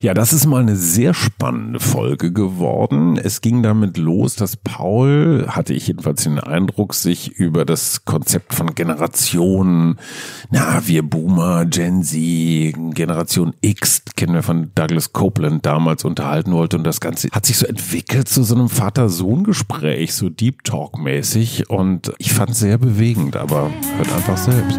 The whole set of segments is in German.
Ja, das ist mal eine sehr spannende Folge geworden. Es ging damit los, dass Paul, hatte ich jedenfalls den Eindruck, sich über das Konzept von Generationen, na, wir Boomer, Gen Z, Generation X, kennen wir von Douglas Copeland damals unterhalten wollte. Und das Ganze hat sich so entwickelt zu so einem Vater-Sohn-Gespräch, so Deep Talk-mäßig. Und ich fand es sehr bewegend, aber hört einfach selbst.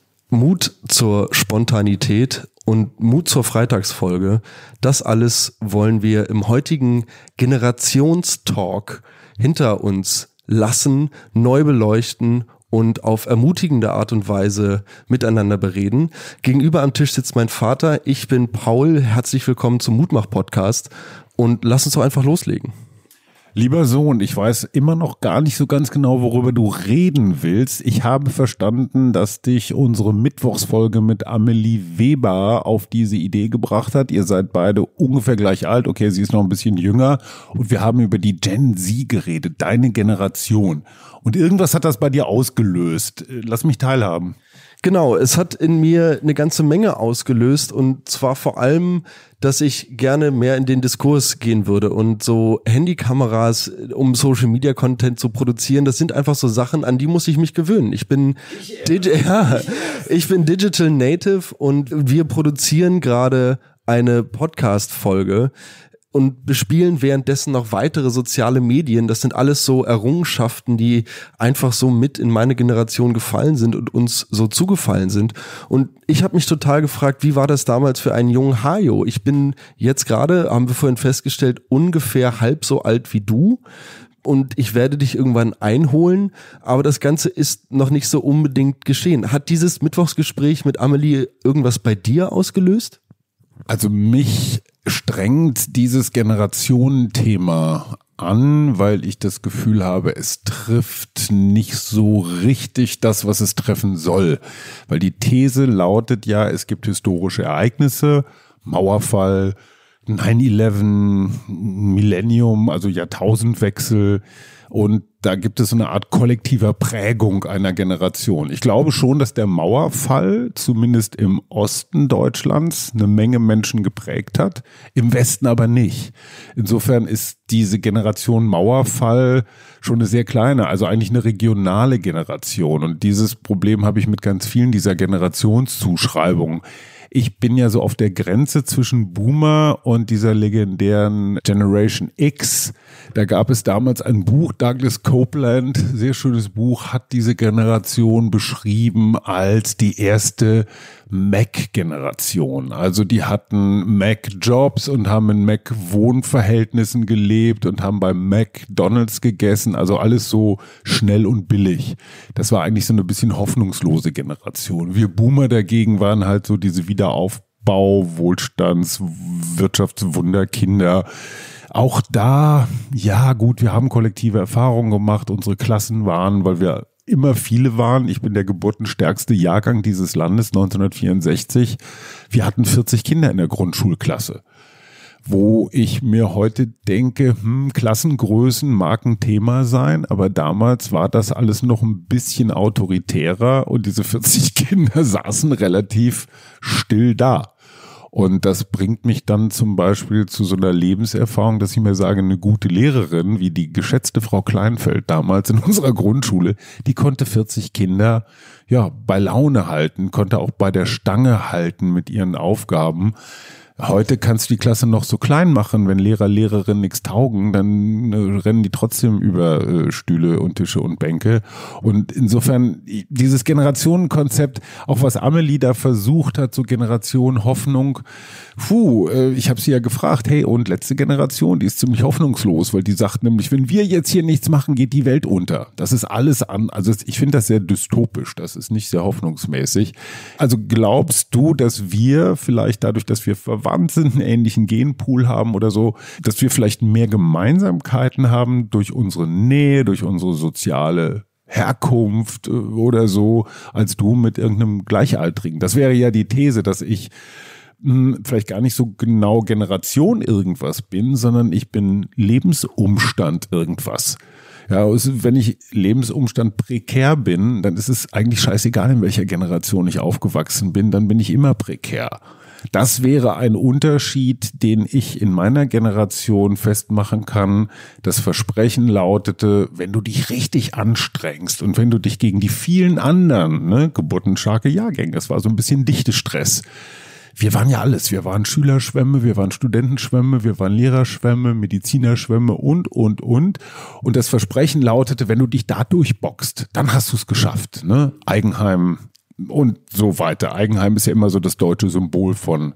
Mut zur Spontanität und Mut zur Freitagsfolge. Das alles wollen wir im heutigen Generationstalk hinter uns lassen, neu beleuchten und auf ermutigende Art und Weise miteinander bereden. Gegenüber am Tisch sitzt mein Vater. Ich bin Paul. Herzlich willkommen zum Mutmach Podcast und lass uns doch einfach loslegen. Lieber Sohn, ich weiß immer noch gar nicht so ganz genau, worüber du reden willst. Ich habe verstanden, dass dich unsere Mittwochsfolge mit Amelie Weber auf diese Idee gebracht hat. Ihr seid beide ungefähr gleich alt. Okay, sie ist noch ein bisschen jünger. Und wir haben über die Gen Z geredet, deine Generation. Und irgendwas hat das bei dir ausgelöst. Lass mich teilhaben. Genau, es hat in mir eine ganze Menge ausgelöst und zwar vor allem, dass ich gerne mehr in den Diskurs gehen würde und so Handykameras, um Social Media Content zu produzieren, das sind einfach so Sachen, an die muss ich mich gewöhnen. Ich bin, ich, ja, ich bin Digital Native und wir produzieren gerade eine Podcast-Folge, und bespielen währenddessen noch weitere soziale Medien. Das sind alles so Errungenschaften, die einfach so mit in meine Generation gefallen sind und uns so zugefallen sind. Und ich habe mich total gefragt, wie war das damals für einen jungen Hajo? Ich bin jetzt gerade, haben wir vorhin festgestellt, ungefähr halb so alt wie du und ich werde dich irgendwann einholen, aber das Ganze ist noch nicht so unbedingt geschehen. Hat dieses Mittwochsgespräch mit Amelie irgendwas bei dir ausgelöst? Also mich strengt dieses Generationenthema an, weil ich das Gefühl habe, es trifft nicht so richtig das, was es treffen soll. Weil die These lautet ja, es gibt historische Ereignisse, Mauerfall, 9-11, Millennium, also Jahrtausendwechsel, und da gibt es so eine Art kollektiver Prägung einer Generation. Ich glaube schon, dass der Mauerfall zumindest im Osten Deutschlands eine Menge Menschen geprägt hat, im Westen aber nicht. Insofern ist diese Generation Mauerfall schon eine sehr kleine, also eigentlich eine regionale Generation. Und dieses Problem habe ich mit ganz vielen dieser Generationszuschreibungen ich bin ja so auf der Grenze zwischen Boomer und dieser legendären Generation X. Da gab es damals ein Buch, Douglas Copeland, sehr schönes Buch, hat diese Generation beschrieben als die erste Mac-Generation. Also die hatten Mac-Jobs und haben in Mac-Wohnverhältnissen gelebt und haben bei McDonalds gegessen. Also alles so schnell und billig. Das war eigentlich so eine bisschen hoffnungslose Generation. Wir Boomer dagegen waren halt so diese Wiederaufbau, Wohlstands, Wirtschaftswunderkinder. Auch da, ja gut, wir haben kollektive Erfahrungen gemacht. Unsere Klassen waren, weil wir immer viele waren. Ich bin der geburtenstärkste Jahrgang dieses Landes 1964. Wir hatten 40 Kinder in der Grundschulklasse. Wo ich mir heute denke, hm, Klassengrößen mag ein Thema sein, aber damals war das alles noch ein bisschen autoritärer und diese 40 Kinder saßen relativ still da. Und das bringt mich dann zum Beispiel zu so einer Lebenserfahrung, dass ich mir sage, eine gute Lehrerin, wie die geschätzte Frau Kleinfeld damals in unserer Grundschule, die konnte 40 Kinder ja bei Laune halten, konnte auch bei der Stange halten mit ihren Aufgaben. Heute kannst du die Klasse noch so klein machen, wenn Lehrer, Lehrerinnen nichts taugen, dann äh, rennen die trotzdem über äh, Stühle und Tische und Bänke. Und insofern dieses Generationenkonzept, auch was Amelie da versucht hat, so Generation Hoffnung, puh, äh, ich habe sie ja gefragt, hey, und letzte Generation, die ist ziemlich hoffnungslos, weil die sagt nämlich, wenn wir jetzt hier nichts machen, geht die Welt unter. Das ist alles an, also ich finde das sehr dystopisch, das ist nicht sehr hoffnungsmäßig. Also glaubst du, dass wir vielleicht dadurch, dass wir verwandt sind, einen ähnlichen Genpool haben oder so, dass wir vielleicht mehr Gemeinsamkeiten haben durch unsere Nähe, durch unsere soziale Herkunft äh, oder so, als du mit irgendeinem Gleichaltrigen. Das wäre ja die These, dass ich hm, vielleicht gar nicht so genau Generation irgendwas bin, sondern ich bin Lebensumstand irgendwas. Ja, wenn ich Lebensumstand prekär bin, dann ist es eigentlich scheißegal, in welcher Generation ich aufgewachsen bin, dann bin ich immer prekär. Das wäre ein Unterschied, den ich in meiner Generation festmachen kann. Das Versprechen lautete, wenn du dich richtig anstrengst und wenn du dich gegen die vielen anderen, ne, geburtenstarke Jahrgänge, das war so ein bisschen dichte Stress, wir waren ja alles. Wir waren Schülerschwämme, wir waren Studentenschwämme, wir waren Lehrerschwämme, Medizinerschwämme und, und, und. Und das Versprechen lautete, wenn du dich da durchboxt, dann hast du es geschafft. Ne? Eigenheim, und so weiter. Eigenheim ist ja immer so das deutsche Symbol von,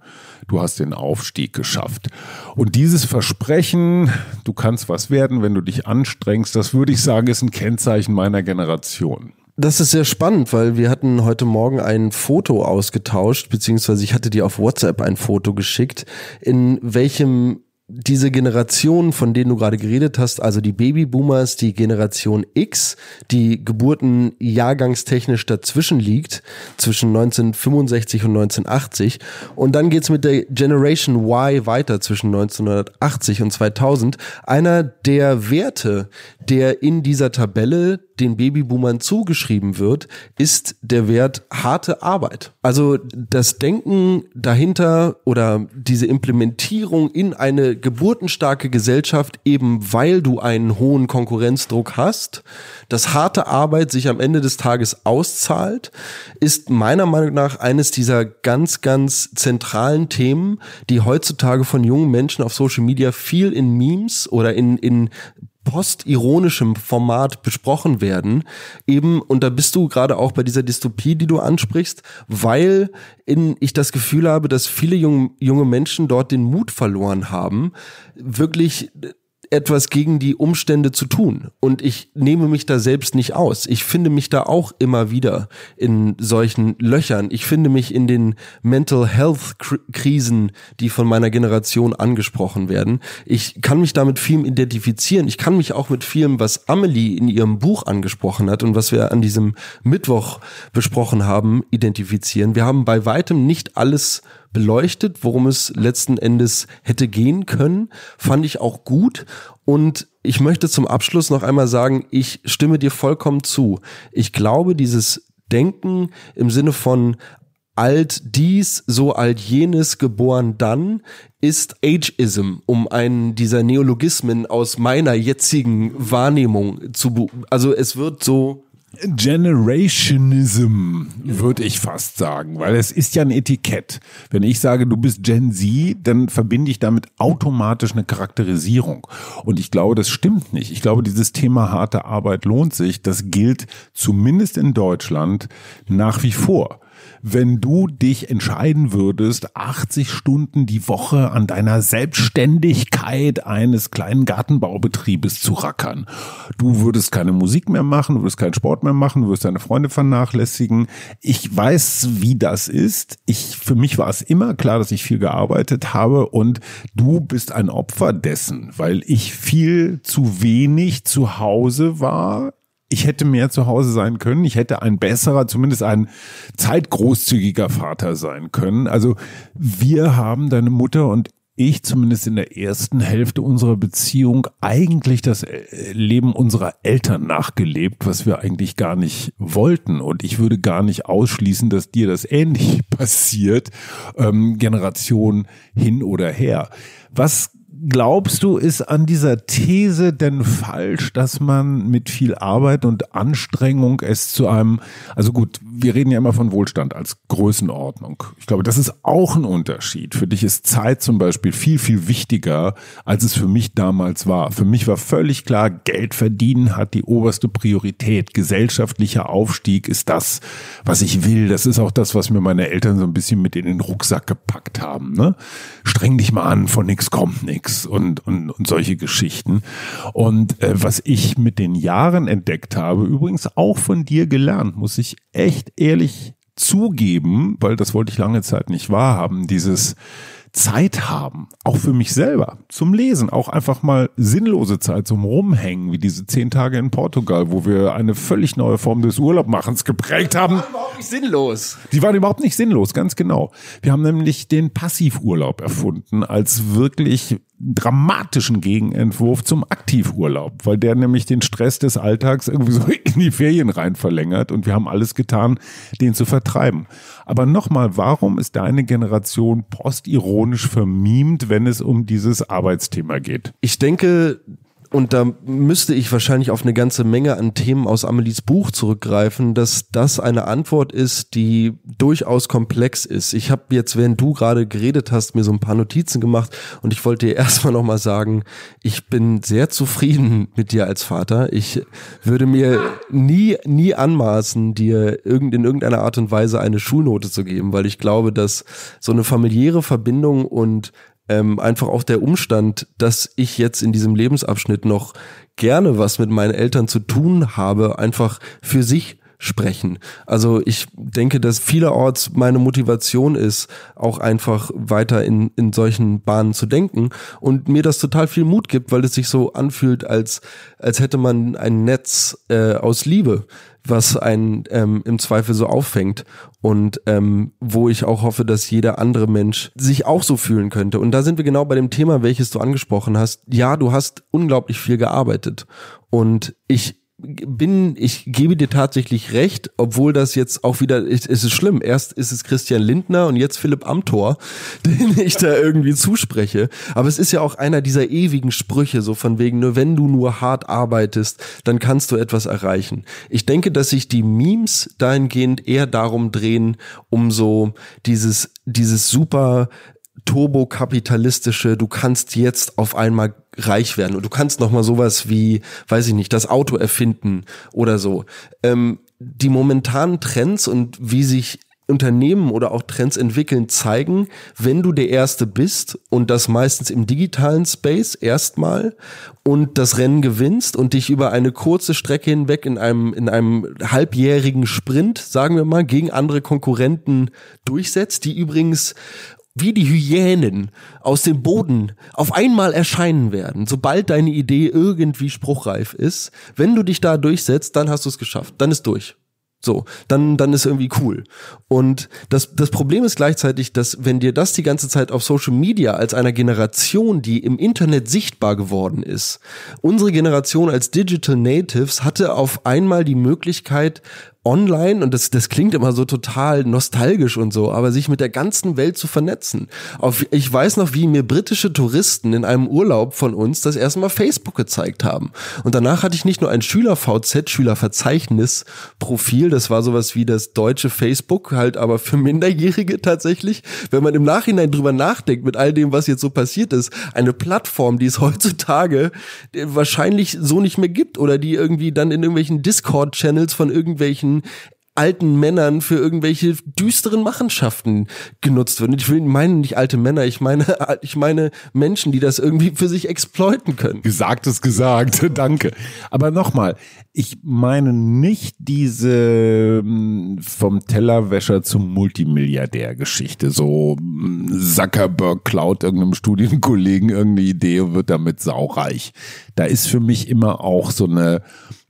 du hast den Aufstieg geschafft. Und dieses Versprechen, du kannst was werden, wenn du dich anstrengst, das würde ich sagen, ist ein Kennzeichen meiner Generation. Das ist sehr spannend, weil wir hatten heute Morgen ein Foto ausgetauscht, beziehungsweise ich hatte dir auf WhatsApp ein Foto geschickt, in welchem diese Generation, von denen du gerade geredet hast, also die Babyboomers, die Generation X, die Geburten jahrgangstechnisch dazwischen liegt, zwischen 1965 und 1980. Und dann geht's mit der Generation Y weiter zwischen 1980 und 2000. Einer der Werte, der in dieser Tabelle den Babyboomern zugeschrieben wird, ist der Wert harte Arbeit. Also das Denken dahinter oder diese Implementierung in eine geburtenstarke Gesellschaft, eben weil du einen hohen Konkurrenzdruck hast, dass harte Arbeit sich am Ende des Tages auszahlt, ist meiner Meinung nach eines dieser ganz, ganz zentralen Themen, die heutzutage von jungen Menschen auf Social Media viel in Memes oder in, in postironischem Format besprochen werden. Eben, und da bist du gerade auch bei dieser Dystopie, die du ansprichst, weil in, ich das Gefühl habe, dass viele junge, junge Menschen dort den Mut verloren haben, wirklich etwas gegen die Umstände zu tun. Und ich nehme mich da selbst nicht aus. Ich finde mich da auch immer wieder in solchen Löchern. Ich finde mich in den Mental Health Krisen, die von meiner Generation angesprochen werden. Ich kann mich damit vielem identifizieren. Ich kann mich auch mit vielem, was Amelie in ihrem Buch angesprochen hat und was wir an diesem Mittwoch besprochen haben, identifizieren. Wir haben bei weitem nicht alles beleuchtet, worum es letzten Endes hätte gehen können. Fand ich auch gut. Und ich möchte zum Abschluss noch einmal sagen, ich stimme dir vollkommen zu. Ich glaube, dieses Denken im Sinne von alt dies, so alt jenes, geboren dann, ist Ageism, um einen dieser Neologismen aus meiner jetzigen Wahrnehmung zu, also es wird so Generationism, würde ich fast sagen, weil es ist ja ein Etikett. Wenn ich sage, du bist Gen Z, dann verbinde ich damit automatisch eine Charakterisierung. Und ich glaube, das stimmt nicht. Ich glaube, dieses Thema harte Arbeit lohnt sich. Das gilt zumindest in Deutschland nach wie vor wenn du dich entscheiden würdest, 80 Stunden die Woche an deiner Selbstständigkeit eines kleinen Gartenbaubetriebes zu rackern. Du würdest keine Musik mehr machen, du würdest keinen Sport mehr machen, du würdest deine Freunde vernachlässigen. Ich weiß, wie das ist. Ich, für mich war es immer klar, dass ich viel gearbeitet habe und du bist ein Opfer dessen, weil ich viel zu wenig zu Hause war ich hätte mehr zu Hause sein können. Ich hätte ein besserer, zumindest ein zeitgroßzügiger Vater sein können. Also wir haben deine Mutter und ich zumindest in der ersten Hälfte unserer Beziehung eigentlich das äh, Leben unserer Eltern nachgelebt, was wir eigentlich gar nicht wollten. Und ich würde gar nicht ausschließen, dass dir das ähnlich passiert, ähm, Generation hin oder her. Was glaubst du, ist an dieser These denn falsch, dass man mit viel Arbeit und Anstrengung es zu einem, also gut, wir reden ja immer von Wohlstand als Größenordnung. Ich glaube, das ist auch ein Unterschied. Für dich ist Zeit zum Beispiel viel, viel wichtiger, als es für mich damals war. Für mich war völlig klar, Geld verdienen hat die oberste Priorität. Gesellschaftlicher Aufstieg ist das, was ich will. Das ist auch das, was mir meine Eltern so ein bisschen mit in den Rucksack gepackt haben. Ne? Streng dich mal an, von nix kommt und, und, und solche Geschichten. Und äh, was ich mit den Jahren entdeckt habe, übrigens auch von dir gelernt, muss ich echt ehrlich zugeben, weil das wollte ich lange Zeit nicht wahrhaben, dieses Zeit haben, auch für mich selber, zum Lesen, auch einfach mal sinnlose Zeit zum Rumhängen, wie diese zehn Tage in Portugal, wo wir eine völlig neue Form des Urlaubmachens geprägt haben. Die waren überhaupt nicht sinnlos. Die waren überhaupt nicht sinnlos, ganz genau. Wir haben nämlich den Passivurlaub erfunden als wirklich dramatischen Gegenentwurf zum Aktivurlaub, weil der nämlich den Stress des Alltags irgendwie so in die Ferien rein verlängert und wir haben alles getan, den zu vertreiben. Aber nochmal, warum ist deine Generation postironisch vermiemt, wenn es um dieses Arbeitsthema geht? Ich denke, und da müsste ich wahrscheinlich auf eine ganze Menge an Themen aus Amelies Buch zurückgreifen, dass das eine Antwort ist, die durchaus komplex ist. Ich habe jetzt, während du gerade geredet hast, mir so ein paar Notizen gemacht und ich wollte dir erstmal nochmal sagen, ich bin sehr zufrieden mit dir als Vater. Ich würde mir nie, nie anmaßen, dir in irgendeiner Art und Weise eine Schulnote zu geben, weil ich glaube, dass so eine familiäre Verbindung und ähm, einfach auch der Umstand, dass ich jetzt in diesem Lebensabschnitt noch gerne was mit meinen Eltern zu tun habe, einfach für sich sprechen. Also ich denke, dass vielerorts meine Motivation ist, auch einfach weiter in, in solchen Bahnen zu denken und mir das total viel Mut gibt, weil es sich so anfühlt, als, als hätte man ein Netz äh, aus Liebe, was einen ähm, im Zweifel so auffängt und ähm, wo ich auch hoffe, dass jeder andere Mensch sich auch so fühlen könnte. Und da sind wir genau bei dem Thema, welches du angesprochen hast. Ja, du hast unglaublich viel gearbeitet und ich bin, ich gebe dir tatsächlich recht, obwohl das jetzt auch wieder, es ist schlimm. Erst ist es Christian Lindner und jetzt Philipp Amthor, den ich da irgendwie zuspreche. Aber es ist ja auch einer dieser ewigen Sprüche, so von wegen, nur wenn du nur hart arbeitest, dann kannst du etwas erreichen. Ich denke, dass sich die Memes dahingehend eher darum drehen, um so dieses, dieses super turbokapitalistische, du kannst jetzt auf einmal reich werden und du kannst noch mal sowas wie, weiß ich nicht, das Auto erfinden oder so. Ähm, die momentanen Trends und wie sich Unternehmen oder auch Trends entwickeln, zeigen, wenn du der Erste bist und das meistens im digitalen Space erstmal und das Rennen gewinnst und dich über eine kurze Strecke hinweg in einem, in einem halbjährigen Sprint, sagen wir mal, gegen andere Konkurrenten durchsetzt, die übrigens wie die Hyänen aus dem Boden auf einmal erscheinen werden, sobald deine Idee irgendwie spruchreif ist. Wenn du dich da durchsetzt, dann hast du es geschafft. Dann ist durch. So, dann, dann ist irgendwie cool. Und das, das Problem ist gleichzeitig, dass wenn dir das die ganze Zeit auf Social Media als einer Generation, die im Internet sichtbar geworden ist, unsere Generation als Digital Natives hatte auf einmal die Möglichkeit, online, und das, das klingt immer so total nostalgisch und so, aber sich mit der ganzen Welt zu vernetzen. Auf, ich weiß noch, wie mir britische Touristen in einem Urlaub von uns das erste Mal Facebook gezeigt haben. Und danach hatte ich nicht nur ein Schüler-VZ, Schülerverzeichnis-Profil, das war sowas wie das deutsche Facebook, halt aber für Minderjährige tatsächlich. Wenn man im Nachhinein drüber nachdenkt, mit all dem, was jetzt so passiert ist, eine Plattform, die es heutzutage wahrscheinlich so nicht mehr gibt oder die irgendwie dann in irgendwelchen Discord-Channels von irgendwelchen alten Männern für irgendwelche düsteren Machenschaften genutzt wird. Und ich will meine nicht alte Männer, ich meine, ich meine Menschen, die das irgendwie für sich exploiten können. Gesagt ist gesagt, danke. Aber nochmal, ich meine nicht diese hm, vom Tellerwäscher zum Multimilliardär Geschichte. So hm, Zuckerberg klaut irgendeinem Studienkollegen irgendeine Idee und wird damit saureich. Da ist für mich immer auch so eine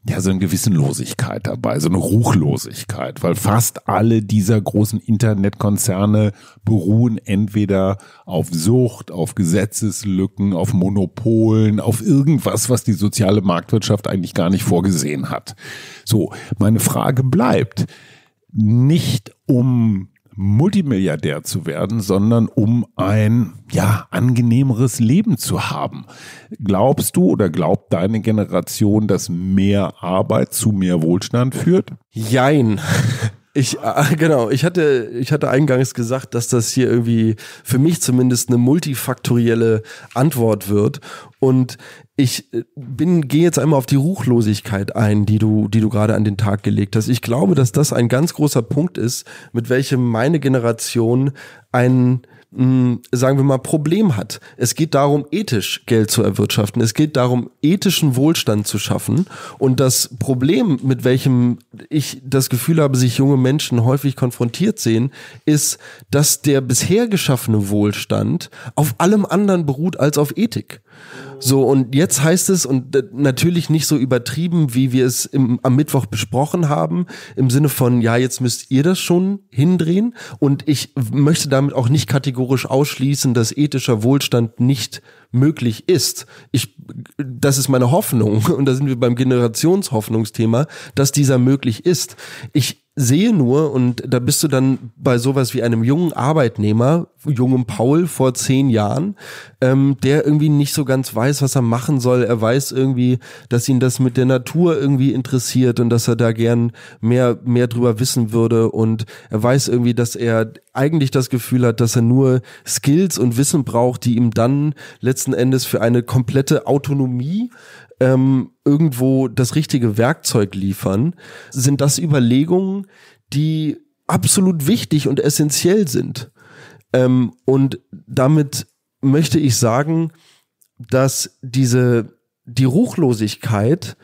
ja, so eine Gewissenlosigkeit dabei, so eine Ruchlosigkeit, weil fast alle dieser großen Internetkonzerne beruhen entweder auf Sucht, auf Gesetzeslücken, auf Monopolen, auf irgendwas, was die soziale Marktwirtschaft eigentlich gar nicht vorgesehen hat. So, meine Frage bleibt, nicht um Multimilliardär zu werden, sondern um ein ja angenehmeres Leben zu haben. Glaubst du oder glaubt deine Generation, dass mehr Arbeit zu mehr Wohlstand führt? Jein. Ich, äh, genau, ich hatte, ich hatte eingangs gesagt, dass das hier irgendwie für mich zumindest eine multifaktorielle Antwort wird. Und ich äh, bin, gehe jetzt einmal auf die Ruchlosigkeit ein, die du, die du gerade an den Tag gelegt hast. Ich glaube, dass das ein ganz großer Punkt ist, mit welchem meine Generation einen mh, sagen wir mal, Problem hat. Es geht darum, ethisch Geld zu erwirtschaften. Es geht darum, ethischen Wohlstand zu schaffen. Und das Problem, mit welchem ich das Gefühl habe, sich junge Menschen häufig konfrontiert sehen, ist, dass der bisher geschaffene Wohlstand auf allem anderen beruht als auf Ethik. So, und jetzt heißt es, und natürlich nicht so übertrieben, wie wir es im, am Mittwoch besprochen haben, im Sinne von, ja, jetzt müsst ihr das schon hindrehen. Und ich möchte damit auch nicht kategorisch ausschließen, dass ethischer Wohlstand nicht möglich ist. Ich, das ist meine Hoffnung, und da sind wir beim Generationshoffnungsthema, dass dieser möglich ist. Ich sehe nur, und da bist du dann bei sowas wie einem jungen Arbeitnehmer, jungen Paul vor zehn Jahren, ähm, der irgendwie nicht so ganz weiß, was er machen soll. Er weiß irgendwie, dass ihn das mit der Natur irgendwie interessiert und dass er da gern mehr, mehr drüber wissen würde. Und er weiß irgendwie, dass er eigentlich das Gefühl hat, dass er nur Skills und Wissen braucht, die ihm dann letzten Endes für eine komplette Autonomie ähm, irgendwo das richtige Werkzeug liefern, sind das Überlegungen, die absolut wichtig und essentiell sind. Ähm, und damit möchte ich sagen, dass diese, die Ruchlosigkeit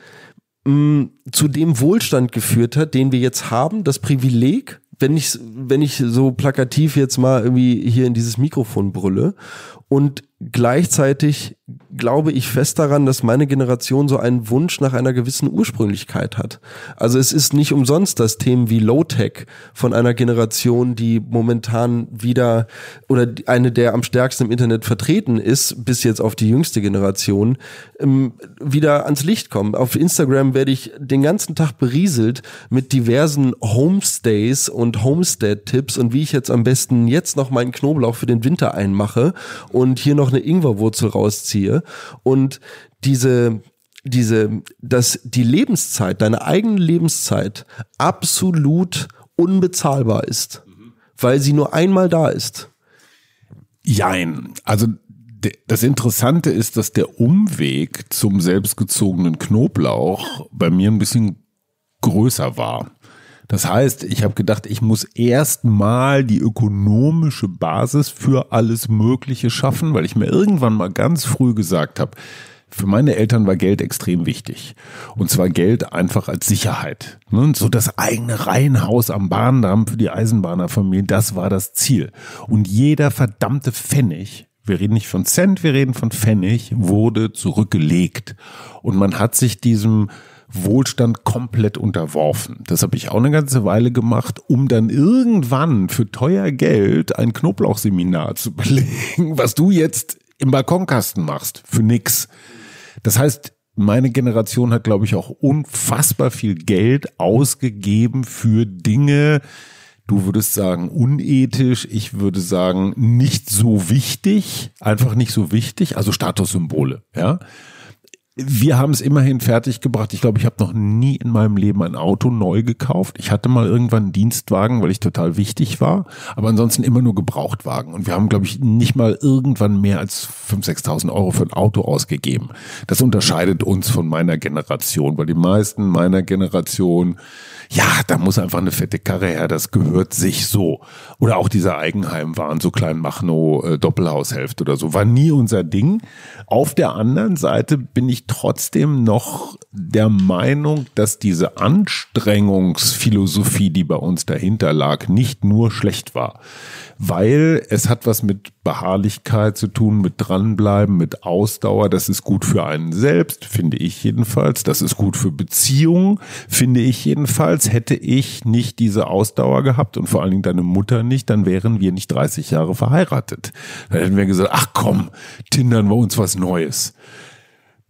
mh, zu dem Wohlstand geführt hat, den wir jetzt haben, das Privileg, wenn ich, wenn ich so plakativ jetzt mal irgendwie hier in dieses Mikrofon brülle und gleichzeitig glaube ich fest daran, dass meine Generation so einen Wunsch nach einer gewissen Ursprünglichkeit hat. Also es ist nicht umsonst, dass Themen wie Low-Tech von einer Generation, die momentan wieder oder eine der am stärksten im Internet vertreten ist, bis jetzt auf die jüngste Generation, ähm, wieder ans Licht kommen. Auf Instagram werde ich den ganzen Tag berieselt mit diversen Homestays und Homestead-Tipps und wie ich jetzt am besten jetzt noch meinen Knoblauch für den Winter einmache und hier noch eine Ingwerwurzel rausziehe und diese diese, dass die Lebenszeit, deine eigene Lebenszeit absolut unbezahlbar ist, weil sie nur einmal da ist. Jein. Also das Interessante ist, dass der Umweg zum selbstgezogenen Knoblauch bei mir ein bisschen größer war. Das heißt, ich habe gedacht, ich muss erstmal die ökonomische Basis für alles Mögliche schaffen, weil ich mir irgendwann mal ganz früh gesagt habe, für meine Eltern war Geld extrem wichtig. Und zwar Geld einfach als Sicherheit. Ne? So das eigene Reihenhaus am Bahndamm für die Eisenbahnerfamilie, das war das Ziel. Und jeder verdammte Pfennig, wir reden nicht von Cent, wir reden von Pfennig, wurde zurückgelegt. Und man hat sich diesem Wohlstand komplett unterworfen. Das habe ich auch eine ganze Weile gemacht, um dann irgendwann für teuer Geld ein Knoblauchseminar zu belegen, was du jetzt im Balkonkasten machst, für nix. Das heißt, meine Generation hat, glaube ich, auch unfassbar viel Geld ausgegeben für Dinge, Du würdest sagen unethisch, ich würde sagen nicht so wichtig, einfach nicht so wichtig, also Statussymbole, ja wir haben es immerhin fertiggebracht. Ich glaube, ich habe noch nie in meinem Leben ein Auto neu gekauft. Ich hatte mal irgendwann einen Dienstwagen, weil ich total wichtig war, aber ansonsten immer nur Gebrauchtwagen. Und wir haben, glaube ich, nicht mal irgendwann mehr als 5.000, 6.000 Euro für ein Auto ausgegeben. Das unterscheidet uns von meiner Generation, weil die meisten meiner Generation ja, da muss einfach eine fette Karre her, das gehört sich so. Oder auch dieser Eigenheimwahn, so klein Machno äh, Doppelhaushälfte oder so, war nie unser Ding. Auf der anderen Seite bin ich trotzdem noch der Meinung, dass diese Anstrengungsphilosophie, die bei uns dahinter lag, nicht nur schlecht war weil es hat was mit Beharrlichkeit zu tun, mit dranbleiben, mit Ausdauer. Das ist gut für einen selbst, finde ich jedenfalls. Das ist gut für Beziehungen, finde ich jedenfalls. Hätte ich nicht diese Ausdauer gehabt und vor allen Dingen deine Mutter nicht, dann wären wir nicht 30 Jahre verheiratet. Dann hätten wir gesagt, ach komm, tindern wir uns was Neues.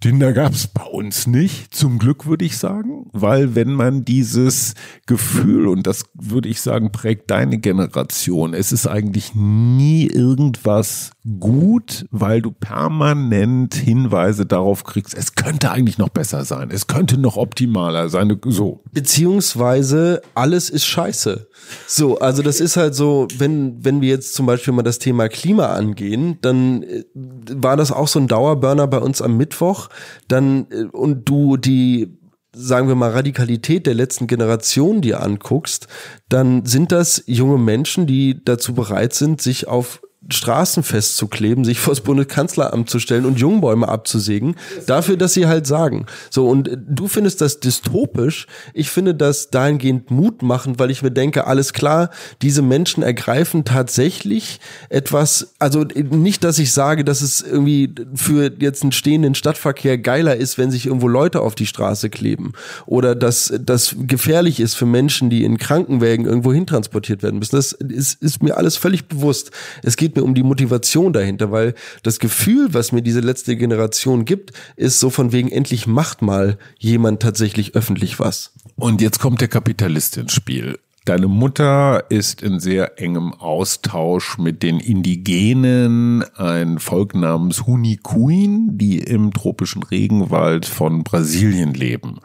Tinder gab es bei uns nicht, zum Glück würde ich sagen, weil wenn man dieses Gefühl, und das würde ich sagen, prägt deine Generation, es ist eigentlich nie irgendwas gut, weil du permanent Hinweise darauf kriegst, es könnte eigentlich noch besser sein, es könnte noch optimaler sein, so. Beziehungsweise alles ist scheiße. So, also das ist halt so, wenn, wenn wir jetzt zum Beispiel mal das Thema Klima angehen, dann äh, war das auch so ein Dauerburner bei uns am Mittwoch, dann, äh, und du die sagen wir mal, Radikalität der letzten Generation dir anguckst, dann sind das junge Menschen, die dazu bereit sind, sich auf Straßen festzukleben, sich vors Bundeskanzleramt zu stellen und Jungbäume abzusägen, dafür, dass sie halt sagen. So, und du findest das dystopisch. Ich finde das dahingehend mutmachend, weil ich mir denke, alles klar, diese Menschen ergreifen tatsächlich etwas, also nicht, dass ich sage, dass es irgendwie für jetzt einen stehenden Stadtverkehr geiler ist, wenn sich irgendwo Leute auf die Straße kleben oder dass das gefährlich ist für Menschen, die in Krankenwägen irgendwo hintransportiert werden müssen. Das ist, ist mir alles völlig bewusst. Es geht mir um die Motivation dahinter, weil das Gefühl, was mir diese letzte Generation gibt, ist so von wegen endlich macht mal jemand tatsächlich öffentlich was. Und jetzt kommt der Kapitalist ins Spiel. Deine Mutter ist in sehr engem Austausch mit den Indigenen, ein Volk namens Hunikuin, die im tropischen Regenwald von Brasilien leben.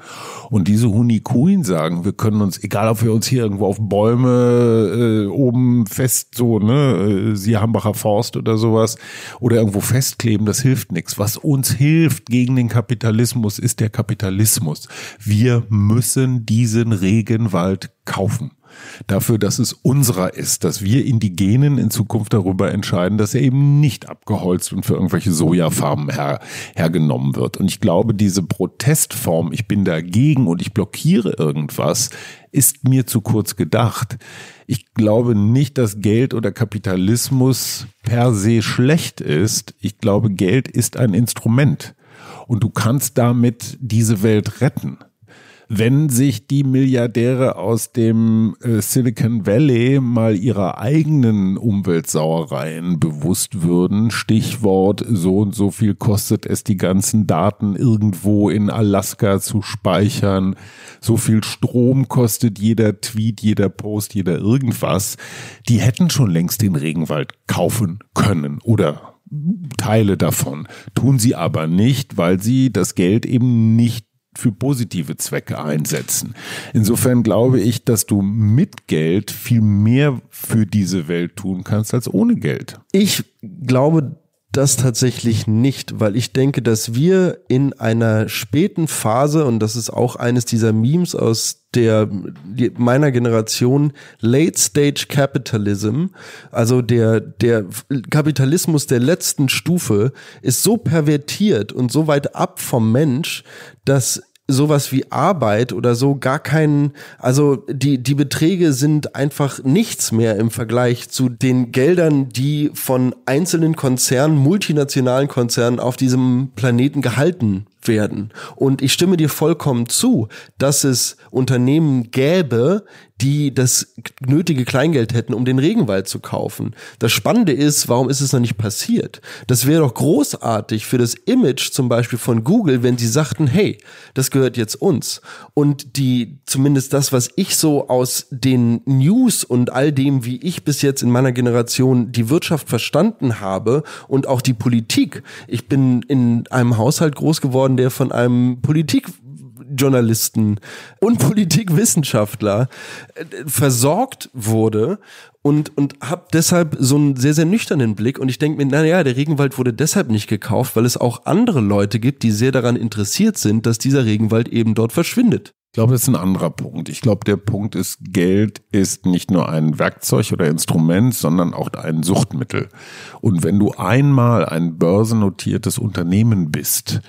Und diese Hunikuin sagen, wir können uns, egal ob wir uns hier irgendwo auf Bäume äh, oben fest, so, ne, äh, Siehambacher Forst oder sowas, oder irgendwo festkleben, das hilft nichts. Was uns hilft gegen den Kapitalismus, ist der Kapitalismus. Wir müssen diesen Regenwald kaufen dafür, dass es unserer ist, dass wir Indigenen in Zukunft darüber entscheiden, dass er eben nicht abgeholzt und für irgendwelche Sojafarmen her, hergenommen wird. Und ich glaube, diese Protestform, ich bin dagegen und ich blockiere irgendwas, ist mir zu kurz gedacht. Ich glaube nicht, dass Geld oder Kapitalismus per se schlecht ist. Ich glaube, Geld ist ein Instrument. Und du kannst damit diese Welt retten wenn sich die Milliardäre aus dem äh, Silicon Valley mal ihrer eigenen Umweltsauereien bewusst würden, Stichwort so und so viel kostet es, die ganzen Daten irgendwo in Alaska zu speichern, so viel Strom kostet jeder Tweet, jeder Post, jeder irgendwas, die hätten schon längst den Regenwald kaufen können oder Teile davon. Tun sie aber nicht, weil sie das Geld eben nicht für positive Zwecke einsetzen. Insofern glaube ich, dass du mit Geld viel mehr für diese Welt tun kannst als ohne Geld. Ich glaube das tatsächlich nicht, weil ich denke, dass wir in einer späten Phase, und das ist auch eines dieser Memes aus der meiner Generation, Late Stage Capitalism, also der, der Kapitalismus der letzten Stufe, ist so pervertiert und so weit ab vom Mensch, dass sowas wie Arbeit oder so gar keinen, also die, die Beträge sind einfach nichts mehr im Vergleich zu den Geldern, die von einzelnen Konzernen, multinationalen Konzernen auf diesem Planeten gehalten werden. Und ich stimme dir vollkommen zu, dass es Unternehmen gäbe, die das nötige Kleingeld hätten, um den Regenwald zu kaufen. Das Spannende ist, warum ist es noch nicht passiert? Das wäre doch großartig für das Image zum Beispiel von Google, wenn sie sagten, hey, das gehört jetzt uns. Und die, zumindest das, was ich so aus den News und all dem, wie ich bis jetzt in meiner Generation die Wirtschaft verstanden habe und auch die Politik. Ich bin in einem Haushalt groß geworden, der von einem Politikjournalisten und Politikwissenschaftler äh, versorgt wurde und, und habe deshalb so einen sehr, sehr nüchternen Blick und ich denke mir, naja, der Regenwald wurde deshalb nicht gekauft, weil es auch andere Leute gibt, die sehr daran interessiert sind, dass dieser Regenwald eben dort verschwindet. Ich glaube, das ist ein anderer Punkt. Ich glaube, der Punkt ist, Geld ist nicht nur ein Werkzeug oder Instrument, sondern auch ein Suchtmittel. Und wenn du einmal ein börsennotiertes Unternehmen bist,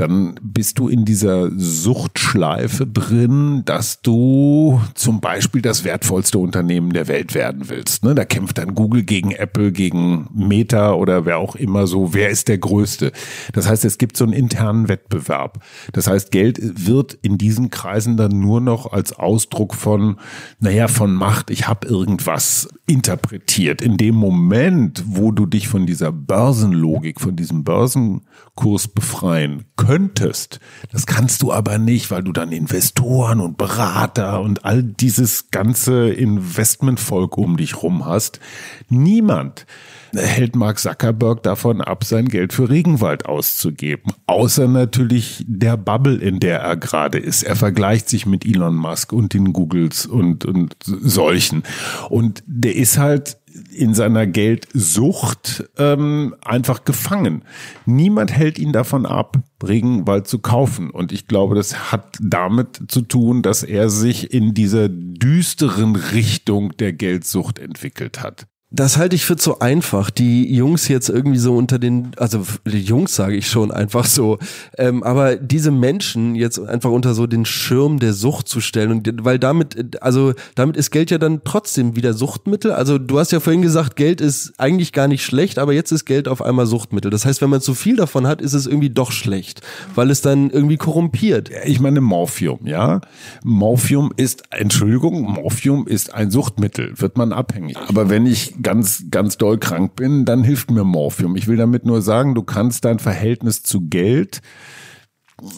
dann bist du in dieser Suchtschleife drin, dass du zum Beispiel das wertvollste Unternehmen der Welt werden willst. Ne? Da kämpft dann Google gegen Apple, gegen Meta oder wer auch immer so. Wer ist der Größte? Das heißt, es gibt so einen internen Wettbewerb. Das heißt, Geld wird in diesen Kreisen dann nur noch als Ausdruck von, naja, von Macht. Ich habe irgendwas interpretiert. In dem Moment, wo du dich von dieser Börsenlogik, von diesem Börsenkurs befreien könntest. Das kannst du aber nicht, weil du dann Investoren und Berater und all dieses ganze Investmentvolk um dich rum hast. Niemand hält Mark Zuckerberg davon ab, sein Geld für Regenwald auszugeben. Außer natürlich der Bubble, in der er gerade ist. Er vergleicht sich mit Elon Musk und den Googles und, und solchen. Und der ist halt in seiner Geldsucht ähm, einfach gefangen. Niemand hält ihn davon ab, Regenwald zu kaufen. Und ich glaube, das hat damit zu tun, dass er sich in dieser düsteren Richtung der Geldsucht entwickelt hat. Das halte ich für zu einfach. Die Jungs jetzt irgendwie so unter den, also die Jungs sage ich schon einfach so, ähm, aber diese Menschen jetzt einfach unter so den Schirm der Sucht zu stellen und weil damit, also damit ist Geld ja dann trotzdem wieder Suchtmittel. Also du hast ja vorhin gesagt, Geld ist eigentlich gar nicht schlecht, aber jetzt ist Geld auf einmal Suchtmittel. Das heißt, wenn man zu viel davon hat, ist es irgendwie doch schlecht, weil es dann irgendwie korrumpiert. Ich meine Morphium, ja. Morphium ist, Entschuldigung, Morphium ist ein Suchtmittel, wird man abhängig. Aber wenn ich ganz, ganz doll krank bin, dann hilft mir Morphium. Ich will damit nur sagen, du kannst dein Verhältnis zu Geld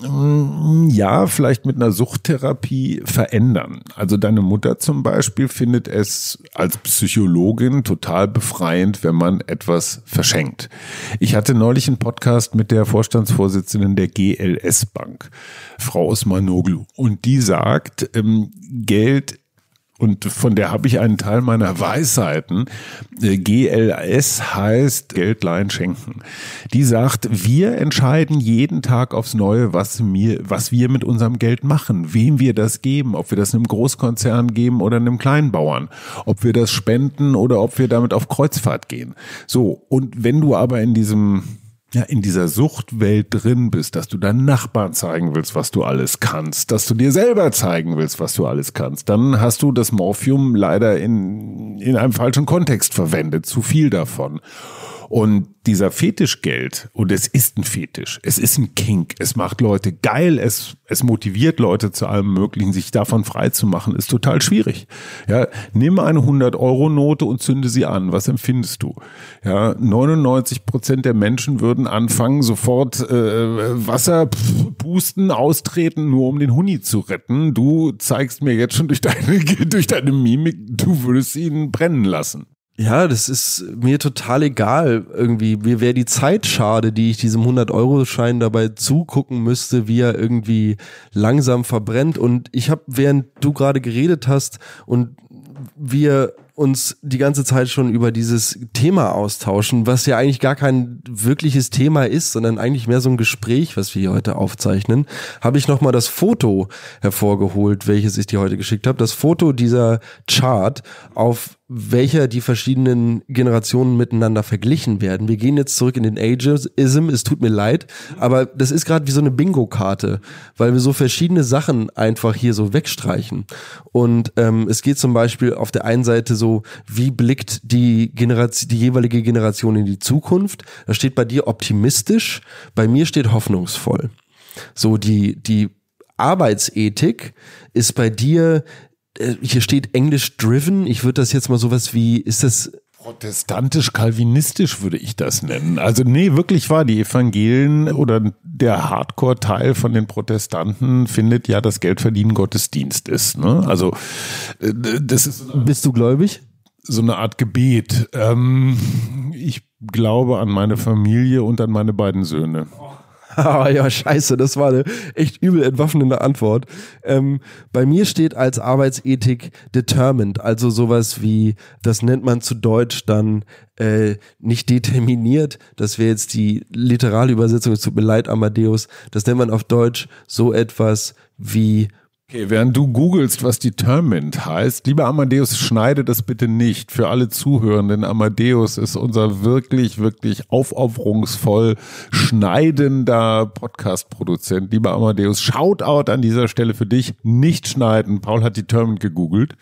mm, ja, vielleicht mit einer Suchttherapie verändern. Also deine Mutter zum Beispiel findet es als Psychologin total befreiend, wenn man etwas verschenkt. Ich hatte neulich einen Podcast mit der Vorstandsvorsitzenden der GLS Bank, Frau Osmanoglu, und die sagt, ähm, Geld und von der habe ich einen Teil meiner Weisheiten. Äh, GLS heißt Geldlein schenken. Die sagt, wir entscheiden jeden Tag aufs Neue, was, mir, was wir mit unserem Geld machen, wem wir das geben, ob wir das einem Großkonzern geben oder einem Kleinbauern, ob wir das spenden oder ob wir damit auf Kreuzfahrt gehen. So, und wenn du aber in diesem ja, in dieser Suchtwelt drin bist, dass du deinen Nachbarn zeigen willst, was du alles kannst, dass du dir selber zeigen willst, was du alles kannst, dann hast du das Morphium leider in, in einem falschen Kontext verwendet, zu viel davon. Und dieser Fetischgeld, und es ist ein Fetisch, es ist ein Kink, es macht Leute geil, es, es motiviert Leute zu allem Möglichen, sich davon frei zu machen, ist total schwierig. Ja, nimm eine 100-Euro-Note und zünde sie an. Was empfindest du? Ja, 99 Prozent der Menschen würden anfangen, sofort äh, Wasser pusten, austreten, nur um den Huni zu retten. Du zeigst mir jetzt schon durch deine, durch deine Mimik, du würdest ihn brennen lassen. Ja, das ist mir total egal irgendwie. Mir wäre die Zeit schade, die ich diesem 100-Euro-Schein dabei zugucken müsste, wie er irgendwie langsam verbrennt. Und ich habe, während du gerade geredet hast und wir uns die ganze Zeit schon über dieses Thema austauschen, was ja eigentlich gar kein wirkliches Thema ist, sondern eigentlich mehr so ein Gespräch, was wir hier heute aufzeichnen, habe ich nochmal das Foto hervorgeholt, welches ich dir heute geschickt habe. Das Foto dieser Chart, auf welcher die verschiedenen Generationen miteinander verglichen werden. Wir gehen jetzt zurück in den Ageism, es tut mir leid, aber das ist gerade wie so eine Bingo-Karte, weil wir so verschiedene Sachen einfach hier so wegstreichen. Und ähm, es geht zum Beispiel auf der einen Seite so, wie blickt die Generation, die jeweilige Generation in die Zukunft? Da steht bei dir optimistisch, bei mir steht hoffnungsvoll. So die, die Arbeitsethik ist bei dir äh, hier steht Englisch driven. Ich würde das jetzt mal sowas wie, ist das Protestantisch-kalvinistisch würde ich das nennen. Also nee, wirklich wahr, die Evangelien oder der Hardcore-Teil von den Protestanten findet ja, dass Geldverdienen Gottesdienst ist. Ne? Also äh, das ist... Bist du gläubig? So eine Art Gebet. Ähm, ich glaube an meine Familie und an meine beiden Söhne. Ah, ja, scheiße, das war eine echt übel entwaffnende Antwort. Ähm, bei mir steht als Arbeitsethik determined, also sowas wie, das nennt man zu Deutsch dann äh, nicht determiniert, das wäre jetzt die literale Übersetzung, es tut mir leid, Amadeus, das nennt man auf Deutsch so etwas wie Okay, während du googelst, was Determined heißt, lieber Amadeus, schneide das bitte nicht für alle Zuhörenden. Amadeus ist unser wirklich, wirklich aufopferungsvoll schneidender Podcast-Produzent. Lieber Amadeus, Shoutout an dieser Stelle für dich. Nicht schneiden. Paul hat Determined gegoogelt.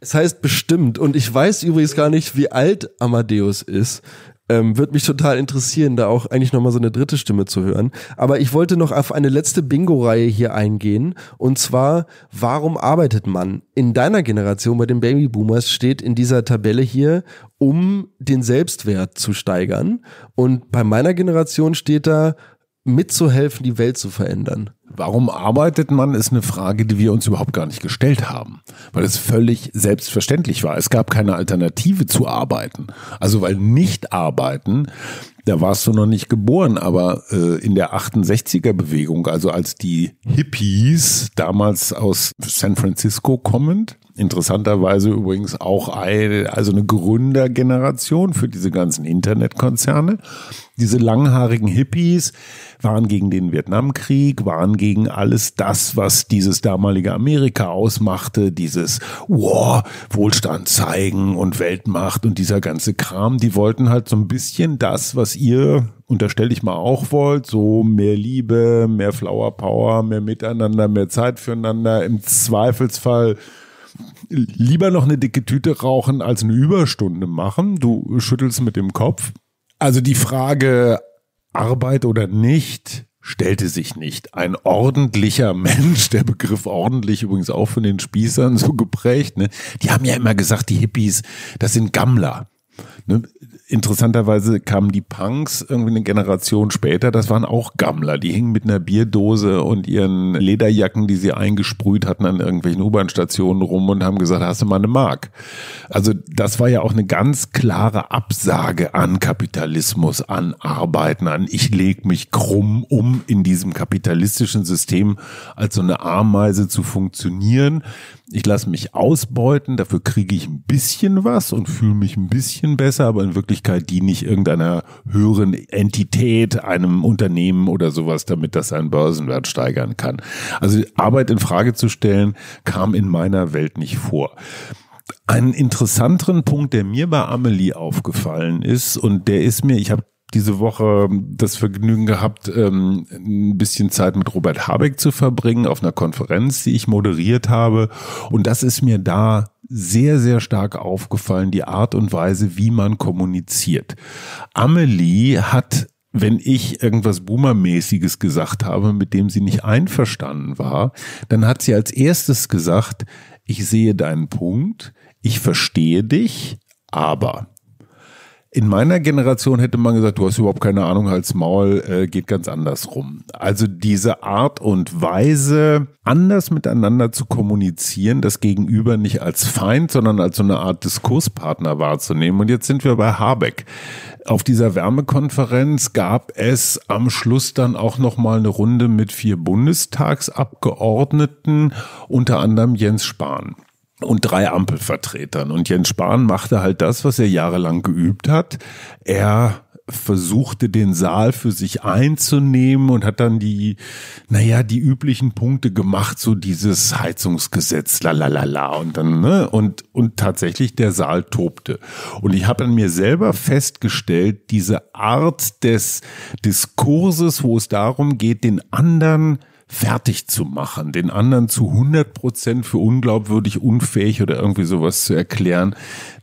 Es heißt bestimmt, und ich weiß übrigens gar nicht, wie alt Amadeus ist. Ähm, Würde mich total interessieren, da auch eigentlich nochmal so eine dritte Stimme zu hören. Aber ich wollte noch auf eine letzte Bingo-Reihe hier eingehen. Und zwar, warum arbeitet man? In deiner Generation bei den Babyboomers steht in dieser Tabelle hier, um den Selbstwert zu steigern. Und bei meiner Generation steht da, mitzuhelfen, die Welt zu verändern. Warum arbeitet man, ist eine Frage, die wir uns überhaupt gar nicht gestellt haben, weil es völlig selbstverständlich war. Es gab keine Alternative zu arbeiten. Also weil nicht arbeiten, da warst du noch nicht geboren, aber äh, in der 68er Bewegung, also als die Hippies damals aus San Francisco kommend, interessanterweise übrigens auch eine, also eine Gründergeneration für diese ganzen Internetkonzerne, diese langhaarigen Hippies waren gegen den Vietnamkrieg, waren hingegen alles das, was dieses damalige Amerika ausmachte, dieses wow, Wohlstand zeigen und Weltmacht und dieser ganze Kram, die wollten halt so ein bisschen das, was ihr unterstelle ich mal auch wollt, so mehr Liebe, mehr Flower Power, mehr Miteinander, mehr Zeit füreinander, im Zweifelsfall lieber noch eine dicke Tüte rauchen als eine Überstunde machen. Du schüttelst mit dem Kopf. Also die Frage Arbeit oder nicht stellte sich nicht. Ein ordentlicher Mensch, der Begriff ordentlich übrigens auch von den Spießern so geprägt, ne? Die haben ja immer gesagt, die Hippies, das sind Gammler. Ne? Interessanterweise kamen die Punks irgendwie eine Generation später, das waren auch Gammler. Die hingen mit einer Bierdose und ihren Lederjacken, die sie eingesprüht hatten, an irgendwelchen U-Bahn-Stationen rum und haben gesagt, hast du mal eine Mark. Also das war ja auch eine ganz klare Absage an Kapitalismus, an Arbeiten, an ich leg mich krumm, um in diesem kapitalistischen System als so eine Ameise zu funktionieren ich lasse mich ausbeuten, dafür kriege ich ein bisschen was und fühle mich ein bisschen besser, aber in Wirklichkeit diene ich irgendeiner höheren Entität, einem Unternehmen oder sowas, damit das seinen Börsenwert steigern kann. Also Arbeit in Frage zu stellen, kam in meiner Welt nicht vor. Einen interessanteren Punkt, der mir bei Amelie aufgefallen ist, und der ist mir, ich habe diese Woche das Vergnügen gehabt, ähm, ein bisschen Zeit mit Robert Habeck zu verbringen auf einer Konferenz, die ich moderiert habe. Und das ist mir da sehr, sehr stark aufgefallen, die Art und Weise, wie man kommuniziert. Amelie hat wenn ich irgendwas Boomermäßiges gesagt habe, mit dem sie nicht einverstanden war, dann hat sie als erstes gesagt, ich sehe deinen Punkt, ich verstehe dich, aber in meiner Generation hätte man gesagt, du hast überhaupt keine Ahnung, als Maul äh, geht ganz anders rum. Also diese Art und Weise, anders miteinander zu kommunizieren, das Gegenüber nicht als Feind, sondern als so eine Art Diskurspartner wahrzunehmen. Und jetzt sind wir bei Habeck. Auf dieser Wärmekonferenz gab es am Schluss dann auch noch mal eine Runde mit vier Bundestagsabgeordneten, unter anderem Jens Spahn und drei Ampelvertretern. Und Jens Spahn machte halt das, was er jahrelang geübt hat. Er versuchte den Saal für sich einzunehmen und hat dann die, naja, die üblichen Punkte gemacht, so dieses Heizungsgesetz, la la la la und dann, ne, und, und tatsächlich der Saal tobte. Und ich habe an mir selber festgestellt, diese Art des Diskurses, wo es darum geht, den anderen fertig zu machen, den anderen zu 100 Prozent für unglaubwürdig, unfähig oder irgendwie sowas zu erklären.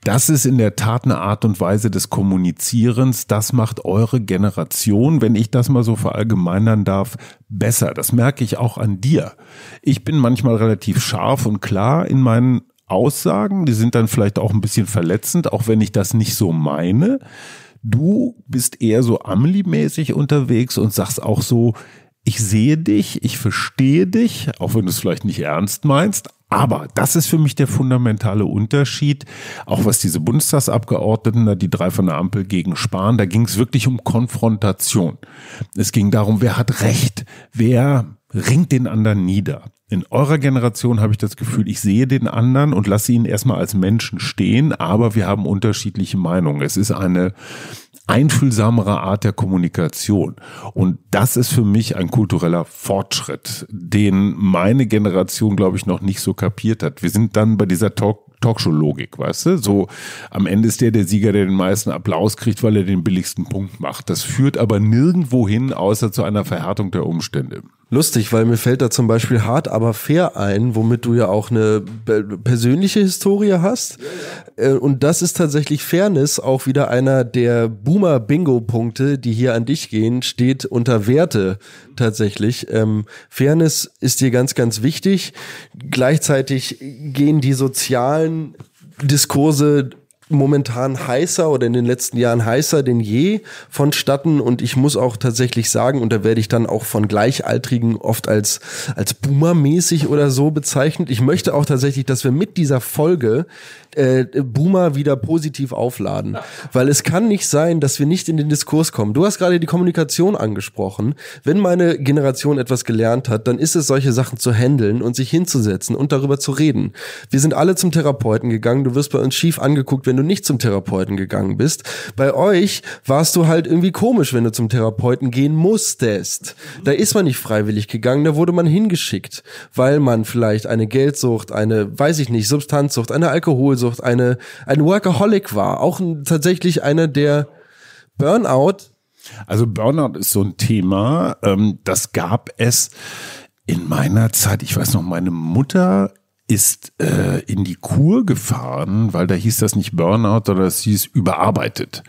Das ist in der Tat eine Art und Weise des Kommunizierens. Das macht eure Generation, wenn ich das mal so verallgemeinern darf, besser. Das merke ich auch an dir. Ich bin manchmal relativ scharf und klar in meinen Aussagen. Die sind dann vielleicht auch ein bisschen verletzend, auch wenn ich das nicht so meine. Du bist eher so Amelie-mäßig unterwegs und sagst auch so, ich sehe dich, ich verstehe dich, auch wenn du es vielleicht nicht ernst meinst. Aber das ist für mich der fundamentale Unterschied, auch was diese Bundestagsabgeordneten, die drei von der Ampel gegen Spahn, da ging es wirklich um Konfrontation. Es ging darum, wer hat Recht, wer ringt den anderen nieder. In eurer Generation habe ich das Gefühl, ich sehe den anderen und lasse ihn erstmal als Menschen stehen, aber wir haben unterschiedliche Meinungen. Es ist eine einfühlsamere Art der Kommunikation. Und das ist für mich ein kultureller Fortschritt, den meine Generation, glaube ich, noch nicht so kapiert hat. Wir sind dann bei dieser Talk Talkshow-Logik, weißt du? So am Ende ist der der Sieger, der den meisten Applaus kriegt, weil er den billigsten Punkt macht. Das führt aber nirgendwo hin, außer zu einer Verhärtung der Umstände lustig, weil mir fällt da zum Beispiel hart, aber fair ein, womit du ja auch eine persönliche Historie hast. Äh, und das ist tatsächlich Fairness, auch wieder einer der Boomer-Bingo-Punkte, die hier an dich gehen, steht unter Werte tatsächlich. Ähm, Fairness ist dir ganz, ganz wichtig. Gleichzeitig gehen die sozialen Diskurse momentan heißer oder in den letzten Jahren heißer denn je vonstatten und ich muss auch tatsächlich sagen und da werde ich dann auch von Gleichaltrigen oft als als Boomer-mäßig oder so bezeichnet. Ich möchte auch tatsächlich, dass wir mit dieser Folge äh, Boomer wieder positiv aufladen. Weil es kann nicht sein, dass wir nicht in den Diskurs kommen. Du hast gerade die Kommunikation angesprochen. Wenn meine Generation etwas gelernt hat, dann ist es solche Sachen zu handeln und sich hinzusetzen und darüber zu reden. Wir sind alle zum Therapeuten gegangen. Du wirst bei uns schief angeguckt, wenn du nicht zum Therapeuten gegangen bist. Bei euch warst du halt irgendwie komisch, wenn du zum Therapeuten gehen musstest. Da ist man nicht freiwillig gegangen, da wurde man hingeschickt, weil man vielleicht eine Geldsucht, eine, weiß ich nicht, Substanzsucht, eine Alkoholsucht, eine, ein Workaholic war. Auch ein, tatsächlich einer, der Burnout also Burnout ist so ein Thema, ähm, das gab es in meiner Zeit, ich weiß noch, meine Mutter ist äh, in die Kur gefahren, weil da hieß das nicht Burnout, sondern das hieß überarbeitet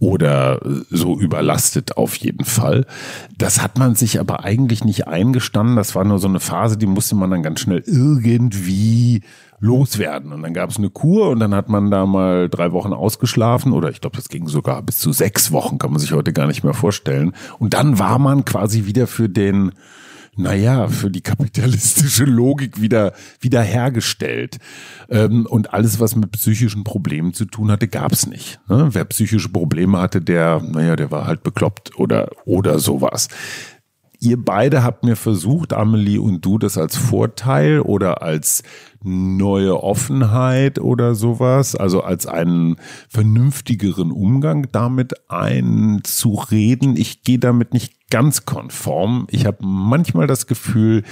oder äh, so überlastet auf jeden Fall. Das hat man sich aber eigentlich nicht eingestanden. Das war nur so eine Phase, die musste man dann ganz schnell irgendwie loswerden. Und dann gab es eine Kur und dann hat man da mal drei Wochen ausgeschlafen oder ich glaube, das ging sogar bis zu sechs Wochen, kann man sich heute gar nicht mehr vorstellen. Und dann war man quasi wieder für den naja, für die kapitalistische Logik wieder, wieder hergestellt. Ähm, und alles, was mit psychischen Problemen zu tun hatte, gab es nicht. Ne? Wer psychische Probleme hatte, der, naja, der war halt bekloppt oder, oder sowas. Ihr beide habt mir versucht, Amelie und du, das als Vorteil oder als neue Offenheit oder sowas, also als einen vernünftigeren Umgang damit einzureden. Ich gehe damit nicht ganz konform. Ich habe manchmal das Gefühl,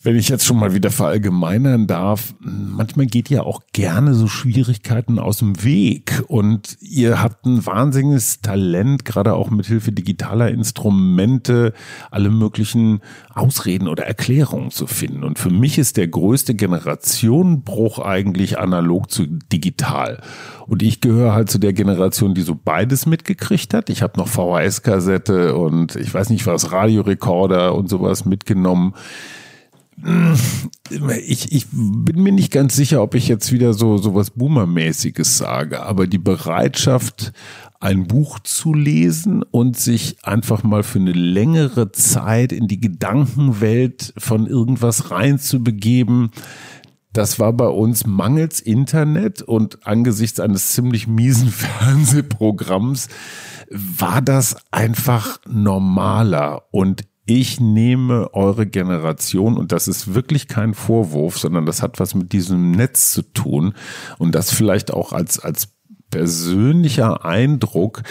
wenn ich jetzt schon mal wieder verallgemeinern darf, manchmal geht ihr auch gerne so Schwierigkeiten aus dem Weg und ihr habt ein wahnsinniges Talent, gerade auch mit Hilfe digitaler Instrumente, alle möglichen Ausreden oder Erklärungen zu finden. Und für mich ist der größte Generationenbruch eigentlich analog zu digital. Und ich gehöre halt zu der Generation, die so beides mitgekriegt hat. Ich habe noch VHS-Kassette und ich weiß nicht was, Radiorekorder und sowas mitgenommen ich, ich bin mir nicht ganz sicher, ob ich jetzt wieder so, so was Boomer-mäßiges sage, aber die Bereitschaft, ein Buch zu lesen und sich einfach mal für eine längere Zeit in die Gedankenwelt von irgendwas reinzubegeben, das war bei uns mangels Internet und angesichts eines ziemlich miesen Fernsehprogramms war das einfach normaler und ich nehme eure Generation, und das ist wirklich kein Vorwurf, sondern das hat was mit diesem Netz zu tun. Und das vielleicht auch als, als persönlicher Eindruck,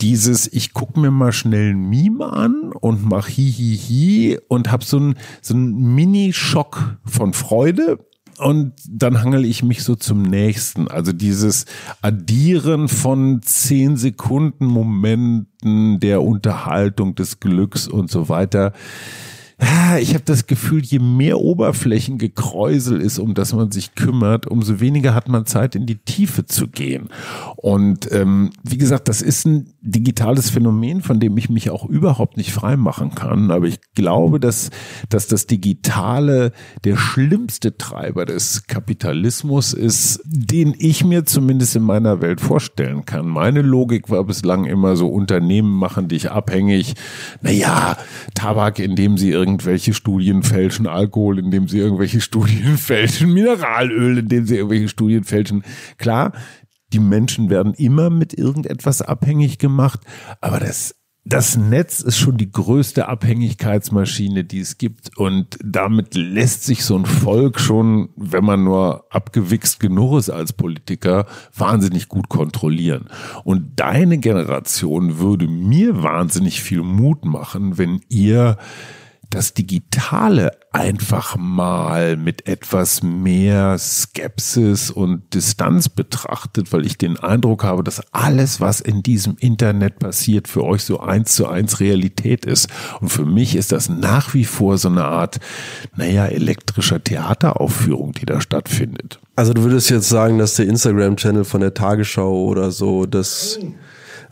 dieses, ich gucke mir mal schnell ein Meme an und mach hihihi und hab so einen so einen Mini-Schock von Freude und dann hangel ich mich so zum nächsten. Also dieses Addieren von zehn Sekunden Momenten der Unterhaltung, des Glücks und so weiter ich habe das Gefühl, je mehr Oberflächengekräusel ist, um das man sich kümmert, umso weniger hat man Zeit, in die Tiefe zu gehen. Und ähm, wie gesagt, das ist ein digitales Phänomen, von dem ich mich auch überhaupt nicht freimachen kann. Aber ich glaube, dass, dass das Digitale der schlimmste Treiber des Kapitalismus ist, den ich mir zumindest in meiner Welt vorstellen kann. Meine Logik war bislang immer so, Unternehmen machen dich abhängig. Naja, Tabak, indem sie irgendwie irgendwelche Studien fälschen, Alkohol, indem sie irgendwelche Studien fälschen, Mineralöl, indem sie irgendwelche Studien fälschen. Klar, die Menschen werden immer mit irgendetwas abhängig gemacht, aber das das Netz ist schon die größte Abhängigkeitsmaschine, die es gibt. Und damit lässt sich so ein Volk schon, wenn man nur abgewichst genug ist als Politiker, wahnsinnig gut kontrollieren. Und deine Generation würde mir wahnsinnig viel Mut machen, wenn ihr das Digitale einfach mal mit etwas mehr Skepsis und Distanz betrachtet, weil ich den Eindruck habe, dass alles, was in diesem Internet passiert, für euch so eins zu eins Realität ist. Und für mich ist das nach wie vor so eine Art, naja, elektrischer Theateraufführung, die da stattfindet. Also du würdest jetzt sagen, dass der Instagram-Channel von der Tagesschau oder so, das... Nein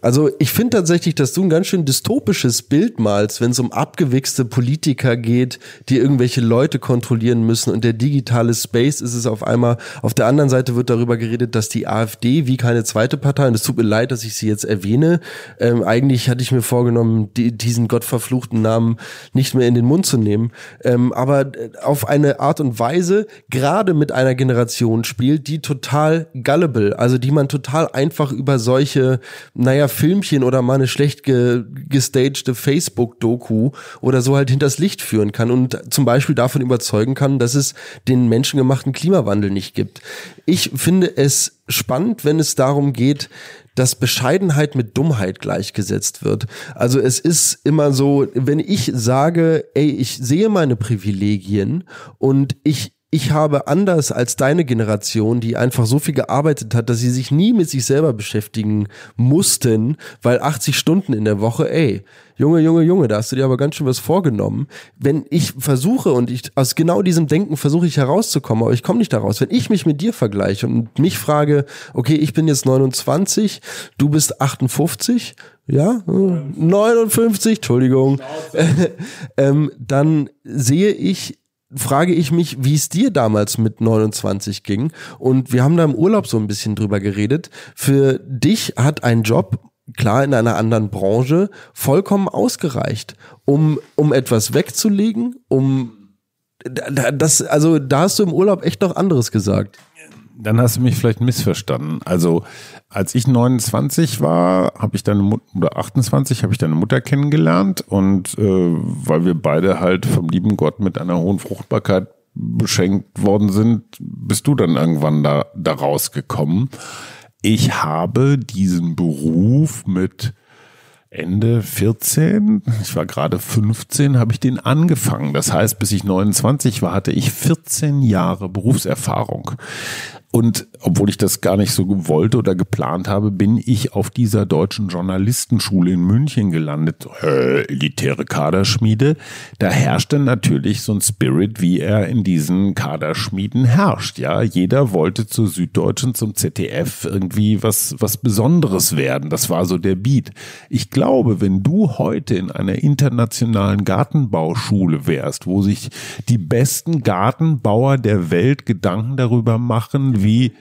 also ich finde tatsächlich, dass du ein ganz schön dystopisches Bild malst, wenn es um abgewichste Politiker geht, die irgendwelche Leute kontrollieren müssen und der digitale Space ist es auf einmal. Auf der anderen Seite wird darüber geredet, dass die AfD wie keine zweite Partei, und es tut mir leid, dass ich sie jetzt erwähne, ähm, eigentlich hatte ich mir vorgenommen, die, diesen gottverfluchten Namen nicht mehr in den Mund zu nehmen, ähm, aber äh, auf eine Art und Weise gerade mit einer Generation spielt, die total gullible, also die man total einfach über solche, naja, Filmchen oder mal eine schlecht ge gestagte Facebook-Doku oder so halt hinters Licht führen kann und zum Beispiel davon überzeugen kann, dass es den menschengemachten Klimawandel nicht gibt. Ich finde es spannend, wenn es darum geht, dass Bescheidenheit mit Dummheit gleichgesetzt wird. Also es ist immer so, wenn ich sage, ey, ich sehe meine Privilegien und ich ich habe anders als deine Generation, die einfach so viel gearbeitet hat, dass sie sich nie mit sich selber beschäftigen mussten, weil 80 Stunden in der Woche, ey, Junge, Junge, Junge, da hast du dir aber ganz schön was vorgenommen. Wenn ich versuche und ich aus genau diesem Denken versuche ich herauszukommen, aber ich komme nicht daraus. Wenn ich mich mit dir vergleiche und mich frage, okay, ich bin jetzt 29, du bist 58, ja, 59, Entschuldigung, ähm, dann sehe ich frage ich mich, wie es dir damals mit 29 ging. Und wir haben da im Urlaub so ein bisschen drüber geredet. Für dich hat ein Job, klar in einer anderen Branche, vollkommen ausgereicht, um, um etwas wegzulegen, um das, also da hast du im Urlaub echt noch anderes gesagt. Dann hast du mich vielleicht missverstanden. Also als ich 29 war, habe ich deine Mutter, oder 28, habe ich deine Mutter kennengelernt und äh, weil wir beide halt vom lieben Gott mit einer hohen Fruchtbarkeit beschenkt worden sind, bist du dann irgendwann da, da rausgekommen. Ich habe diesen Beruf mit Ende 14, ich war gerade 15, habe ich den angefangen. Das heißt, bis ich 29 war, hatte ich 14 Jahre Berufserfahrung. Und obwohl ich das gar nicht so wollte oder geplant habe, bin ich auf dieser deutschen Journalistenschule in München gelandet. Äh, elitäre Kaderschmiede. Da herrschte natürlich so ein Spirit, wie er in diesen Kaderschmieden herrscht. Ja, jeder wollte zur Süddeutschen, zum ZDF irgendwie was, was Besonderes werden. Das war so der Beat. Ich glaube, wenn du heute in einer internationalen Gartenbauschule wärst, wo sich die besten Gartenbauer der Welt Gedanken darüber machen, wie,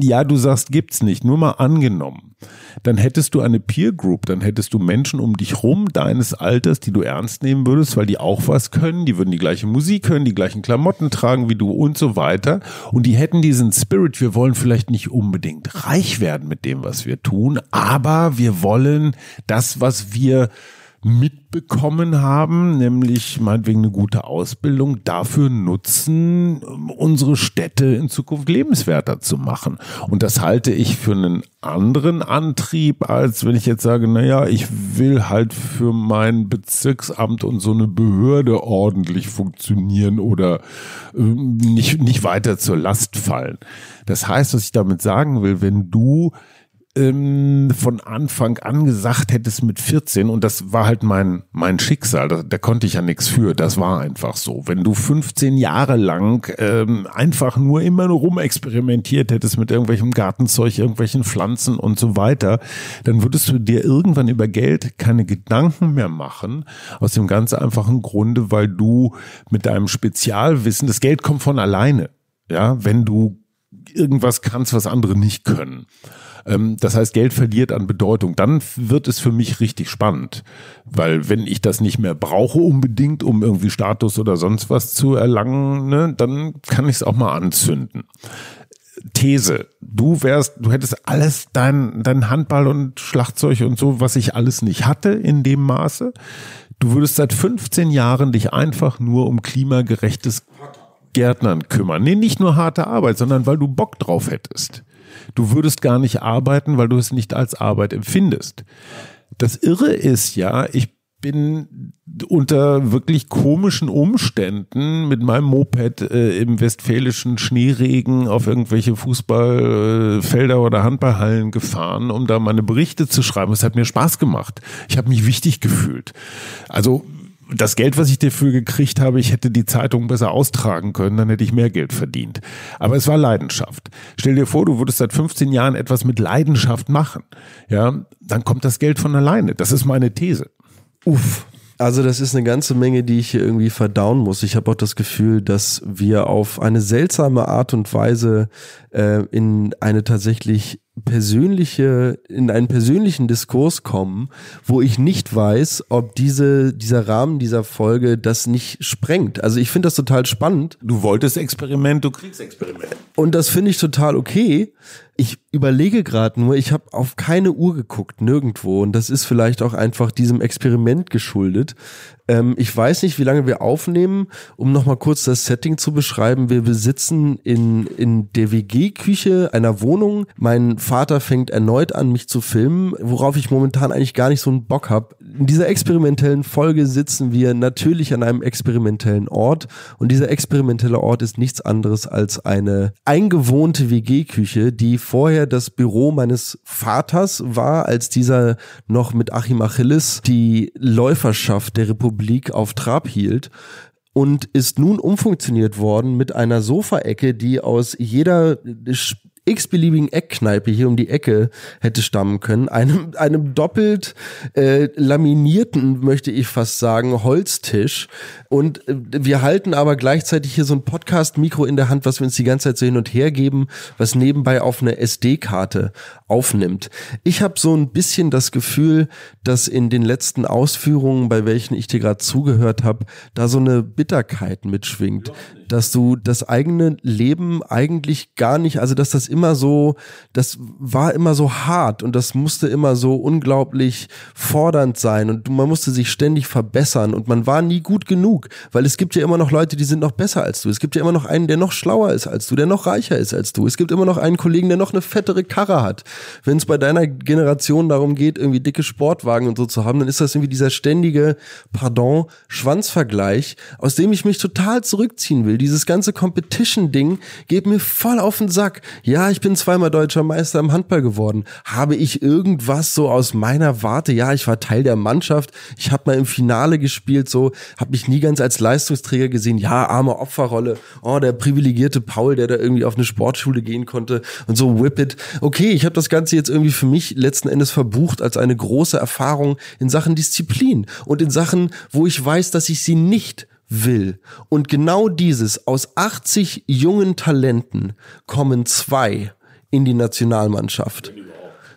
ja, du sagst, gibt's nicht, nur mal angenommen. Dann hättest du eine Peer Group, dann hättest du Menschen um dich rum, deines Alters, die du ernst nehmen würdest, weil die auch was können, die würden die gleiche Musik hören, die gleichen Klamotten tragen wie du und so weiter. Und die hätten diesen Spirit, wir wollen vielleicht nicht unbedingt reich werden mit dem, was wir tun, aber wir wollen das, was wir mitbekommen haben, nämlich meinetwegen eine gute Ausbildung, dafür nutzen, unsere Städte in Zukunft lebenswerter zu machen. Und das halte ich für einen anderen Antrieb, als wenn ich jetzt sage, naja, ich will halt für mein Bezirksamt und so eine Behörde ordentlich funktionieren oder äh, nicht, nicht weiter zur Last fallen. Das heißt, was ich damit sagen will, wenn du ähm, von Anfang an gesagt hättest mit 14 und das war halt mein mein Schicksal, da, da konnte ich ja nichts für, das war einfach so. Wenn du 15 Jahre lang ähm, einfach nur immer nur rumexperimentiert hättest mit irgendwelchem Gartenzeug, irgendwelchen Pflanzen und so weiter, dann würdest du dir irgendwann über Geld keine Gedanken mehr machen, aus dem ganz einfachen Grunde, weil du mit deinem Spezialwissen, das Geld kommt von alleine, ja, wenn du irgendwas kannst, was andere nicht können. Ähm, das heißt, Geld verliert an Bedeutung. Dann wird es für mich richtig spannend, weil wenn ich das nicht mehr brauche unbedingt, um irgendwie Status oder sonst was zu erlangen, ne, dann kann ich es auch mal anzünden. These. Du wärst, du hättest alles dein, dein Handball und Schlagzeug und so, was ich alles nicht hatte in dem Maße. Du würdest seit 15 Jahren dich einfach nur um klimagerechtes Gärtnern kümmern. Nee, nicht nur harte Arbeit, sondern weil du Bock drauf hättest. Du würdest gar nicht arbeiten, weil du es nicht als Arbeit empfindest. Das Irre ist ja, ich bin unter wirklich komischen Umständen mit meinem Moped äh, im westfälischen Schneeregen auf irgendwelche Fußballfelder oder Handballhallen gefahren, um da meine Berichte zu schreiben. Es hat mir Spaß gemacht. Ich habe mich wichtig gefühlt. Also das Geld, was ich dafür gekriegt habe, ich hätte die Zeitung besser austragen können, dann hätte ich mehr Geld verdient. Aber es war Leidenschaft. Stell dir vor, du würdest seit 15 Jahren etwas mit Leidenschaft machen. Ja, dann kommt das Geld von alleine. Das ist meine These. Uff. Also das ist eine ganze Menge, die ich hier irgendwie verdauen muss. Ich habe auch das Gefühl, dass wir auf eine seltsame Art und Weise äh, in eine tatsächlich persönliche, in einen persönlichen Diskurs kommen, wo ich nicht weiß, ob diese, dieser Rahmen dieser Folge das nicht sprengt. Also ich finde das total spannend. Du wolltest Experiment, du kriegst Experiment. Und das finde ich total okay. Ich überlege gerade nur, ich habe auf keine Uhr geguckt, nirgendwo. Und das ist vielleicht auch einfach diesem Experiment geschuldet. Ähm, ich weiß nicht, wie lange wir aufnehmen, um nochmal kurz das Setting zu beschreiben. Wir besitzen in, in der WG-Küche einer Wohnung. Mein Vater fängt erneut an, mich zu filmen, worauf ich momentan eigentlich gar nicht so einen Bock habe. In dieser experimentellen Folge sitzen wir natürlich an einem experimentellen Ort. Und dieser experimentelle Ort ist nichts anderes als eine eingewohnte WG-Küche, die vorher das Büro meines Vaters war, als dieser noch mit Achim Achilles die Läuferschaft der Republik auf Trab hielt und ist nun umfunktioniert worden mit einer Sofaecke, die aus jeder x-beliebigen Eckkneipe hier um die Ecke hätte stammen können. Einem, einem doppelt äh, laminierten, möchte ich fast sagen, Holztisch. Und äh, wir halten aber gleichzeitig hier so ein Podcast-Mikro in der Hand, was wir uns die ganze Zeit so hin und her geben, was nebenbei auf eine SD-Karte aufnimmt. Ich habe so ein bisschen das Gefühl, dass in den letzten Ausführungen, bei welchen ich dir gerade zugehört habe, da so eine Bitterkeit mitschwingt dass du das eigene Leben eigentlich gar nicht, also dass das immer so, das war immer so hart und das musste immer so unglaublich fordernd sein und man musste sich ständig verbessern und man war nie gut genug, weil es gibt ja immer noch Leute, die sind noch besser als du. Es gibt ja immer noch einen, der noch schlauer ist als du, der noch reicher ist als du. Es gibt immer noch einen Kollegen, der noch eine fettere Karre hat. Wenn es bei deiner Generation darum geht, irgendwie dicke Sportwagen und so zu haben, dann ist das irgendwie dieser ständige, pardon, Schwanzvergleich, aus dem ich mich total zurückziehen will. Dieses ganze Competition-Ding geht mir voll auf den Sack. Ja, ich bin zweimal deutscher Meister im Handball geworden. Habe ich irgendwas so aus meiner Warte? Ja, ich war Teil der Mannschaft. Ich habe mal im Finale gespielt, so habe mich nie ganz als Leistungsträger gesehen. Ja, arme Opferrolle. Oh, der privilegierte Paul, der da irgendwie auf eine Sportschule gehen konnte und so whip it. Okay, ich habe das Ganze jetzt irgendwie für mich letzten Endes verbucht als eine große Erfahrung in Sachen Disziplin und in Sachen, wo ich weiß, dass ich sie nicht will. Und genau dieses, aus 80 jungen Talenten kommen zwei in die Nationalmannschaft.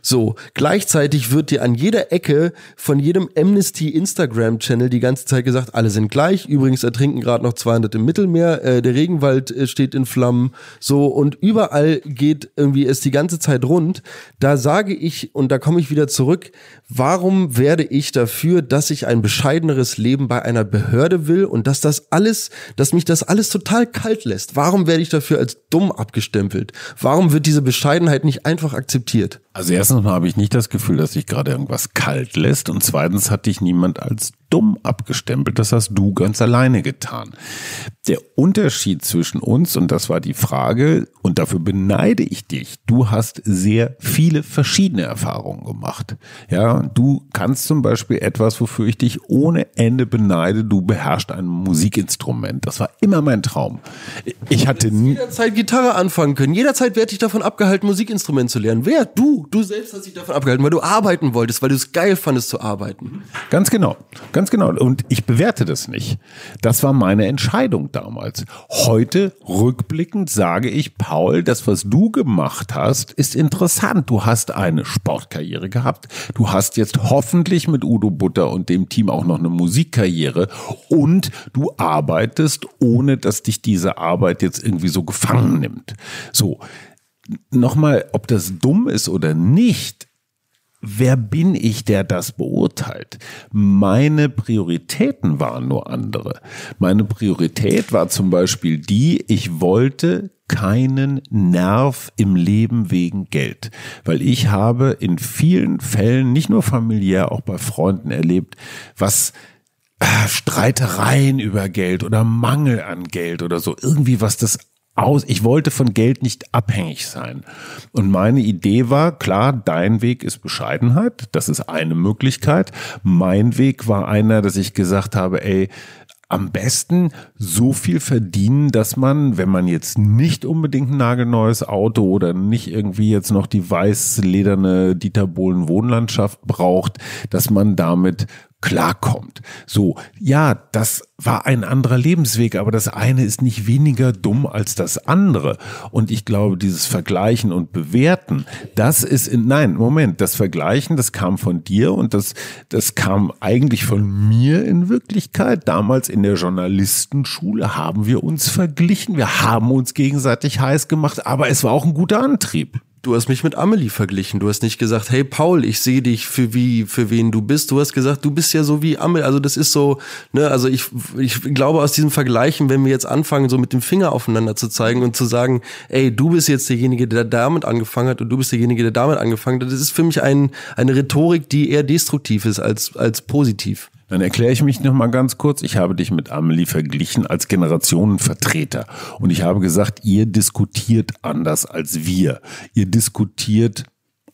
So, gleichzeitig wird dir an jeder Ecke von jedem Amnesty Instagram Channel die ganze Zeit gesagt, alle sind gleich. Übrigens ertrinken gerade noch 200 im Mittelmeer. Äh, der Regenwald äh, steht in Flammen. So und überall geht irgendwie es die ganze Zeit rund. Da sage ich und da komme ich wieder zurück. Warum werde ich dafür, dass ich ein bescheideneres Leben bei einer Behörde will und dass das alles, dass mich das alles total kalt lässt? Warum werde ich dafür als dumm abgestempelt? Warum wird diese Bescheidenheit nicht einfach akzeptiert? Also erstens mal habe ich nicht das Gefühl, dass sich gerade irgendwas kalt lässt und zweitens hat dich niemand als dumm abgestempelt. Das hast du ganz alleine getan. Der Unterschied zwischen uns, und das war die Frage, und dafür beneide ich dich, du hast sehr viele verschiedene Erfahrungen gemacht. Ja, du kannst zum Beispiel etwas, wofür ich dich ohne Ende beneide, du beherrschst ein Musikinstrument. Das war immer mein Traum. Ich hatte nie. Jederzeit Gitarre anfangen können. Jederzeit werde ich davon abgehalten, Musikinstrument zu lernen. Wer? Du. Du selbst hast dich davon abgehalten, weil du arbeiten wolltest, weil du es geil fandest zu arbeiten. Ganz genau. Ganz genau. Und ich bewerte das nicht. Das war meine Entscheidung damals. Heute, rückblickend, sage ich, Paul, das, was du gemacht hast, ist interessant. Du hast eine Sportkarriere gehabt. Du hast jetzt hoffentlich mit Udo Butter und dem Team auch noch eine Musikkarriere. Und du arbeitest, ohne dass dich diese Arbeit jetzt irgendwie so gefangen nimmt. So. Nochmal, ob das dumm ist oder nicht, wer bin ich, der das beurteilt? Meine Prioritäten waren nur andere. Meine Priorität war zum Beispiel die, ich wollte keinen Nerv im Leben wegen Geld. Weil ich habe in vielen Fällen, nicht nur familiär, auch bei Freunden erlebt, was äh, Streitereien über Geld oder Mangel an Geld oder so, irgendwie was das aus, ich wollte von Geld nicht abhängig sein. Und meine Idee war, klar, dein Weg ist Bescheidenheit, das ist eine Möglichkeit. Mein Weg war einer, dass ich gesagt habe, ey, am besten so viel verdienen, dass man, wenn man jetzt nicht unbedingt ein nagelneues Auto oder nicht irgendwie jetzt noch die weiß lederne Dieter Bohlen Wohnlandschaft braucht, dass man damit klarkommt. So, ja, das war ein anderer Lebensweg, aber das eine ist nicht weniger dumm als das andere. Und ich glaube, dieses Vergleichen und Bewerten, das ist in, nein, Moment, das Vergleichen, das kam von dir und das, das kam eigentlich von mir in Wirklichkeit. Damals in der Journalistenschule haben wir uns verglichen, wir haben uns gegenseitig heiß gemacht, aber es war auch ein guter Antrieb du hast mich mit Amelie verglichen. Du hast nicht gesagt, hey Paul, ich sehe dich für wie, für wen du bist. Du hast gesagt, du bist ja so wie Amelie. Also das ist so, ne, also ich, ich glaube aus diesem Vergleichen, wenn wir jetzt anfangen, so mit dem Finger aufeinander zu zeigen und zu sagen, ey, du bist jetzt derjenige, der damit angefangen hat und du bist derjenige, der damit angefangen hat, das ist für mich ein, eine Rhetorik, die eher destruktiv ist als, als positiv. Dann erkläre ich mich noch mal ganz kurz. Ich habe dich mit Amelie verglichen als Generationenvertreter. Und ich habe gesagt, ihr diskutiert anders als wir. Ihr diskutiert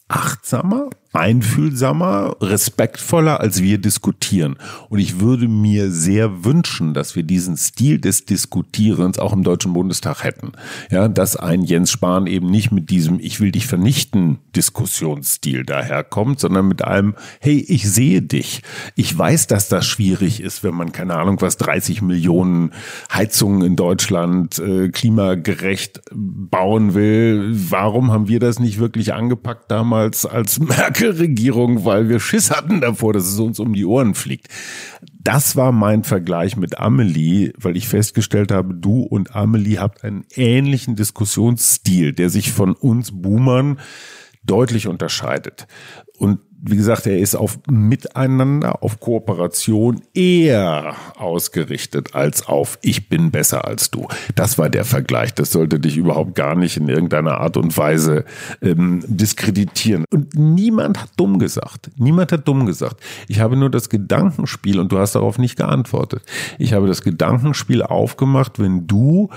achtsamer, einfühlsamer, respektvoller, als wir diskutieren. Und ich würde mir sehr wünschen, dass wir diesen Stil des Diskutierens auch im Deutschen Bundestag hätten. Ja, dass ein Jens Spahn eben nicht mit diesem Ich will dich vernichten Diskussionsstil daherkommt, sondern mit einem Hey, ich sehe dich. Ich weiß, dass das schwierig ist, wenn man keine Ahnung was 30 Millionen Heizungen in Deutschland äh, klimagerecht bauen will. Warum haben wir das nicht wirklich angepackt damals als Merkel Merkel-Regierung, weil wir Schiss hatten davor, dass es uns um die Ohren fliegt. Das war mein Vergleich mit Amelie, weil ich festgestellt habe, du und Amelie habt einen ähnlichen Diskussionsstil, der sich von uns Boomern deutlich unterscheidet. Und wie gesagt, er ist auf Miteinander, auf Kooperation eher ausgerichtet als auf Ich bin besser als du. Das war der Vergleich. Das sollte dich überhaupt gar nicht in irgendeiner Art und Weise ähm, diskreditieren. Und niemand hat dumm gesagt. Niemand hat dumm gesagt. Ich habe nur das Gedankenspiel, und du hast darauf nicht geantwortet, ich habe das Gedankenspiel aufgemacht, wenn du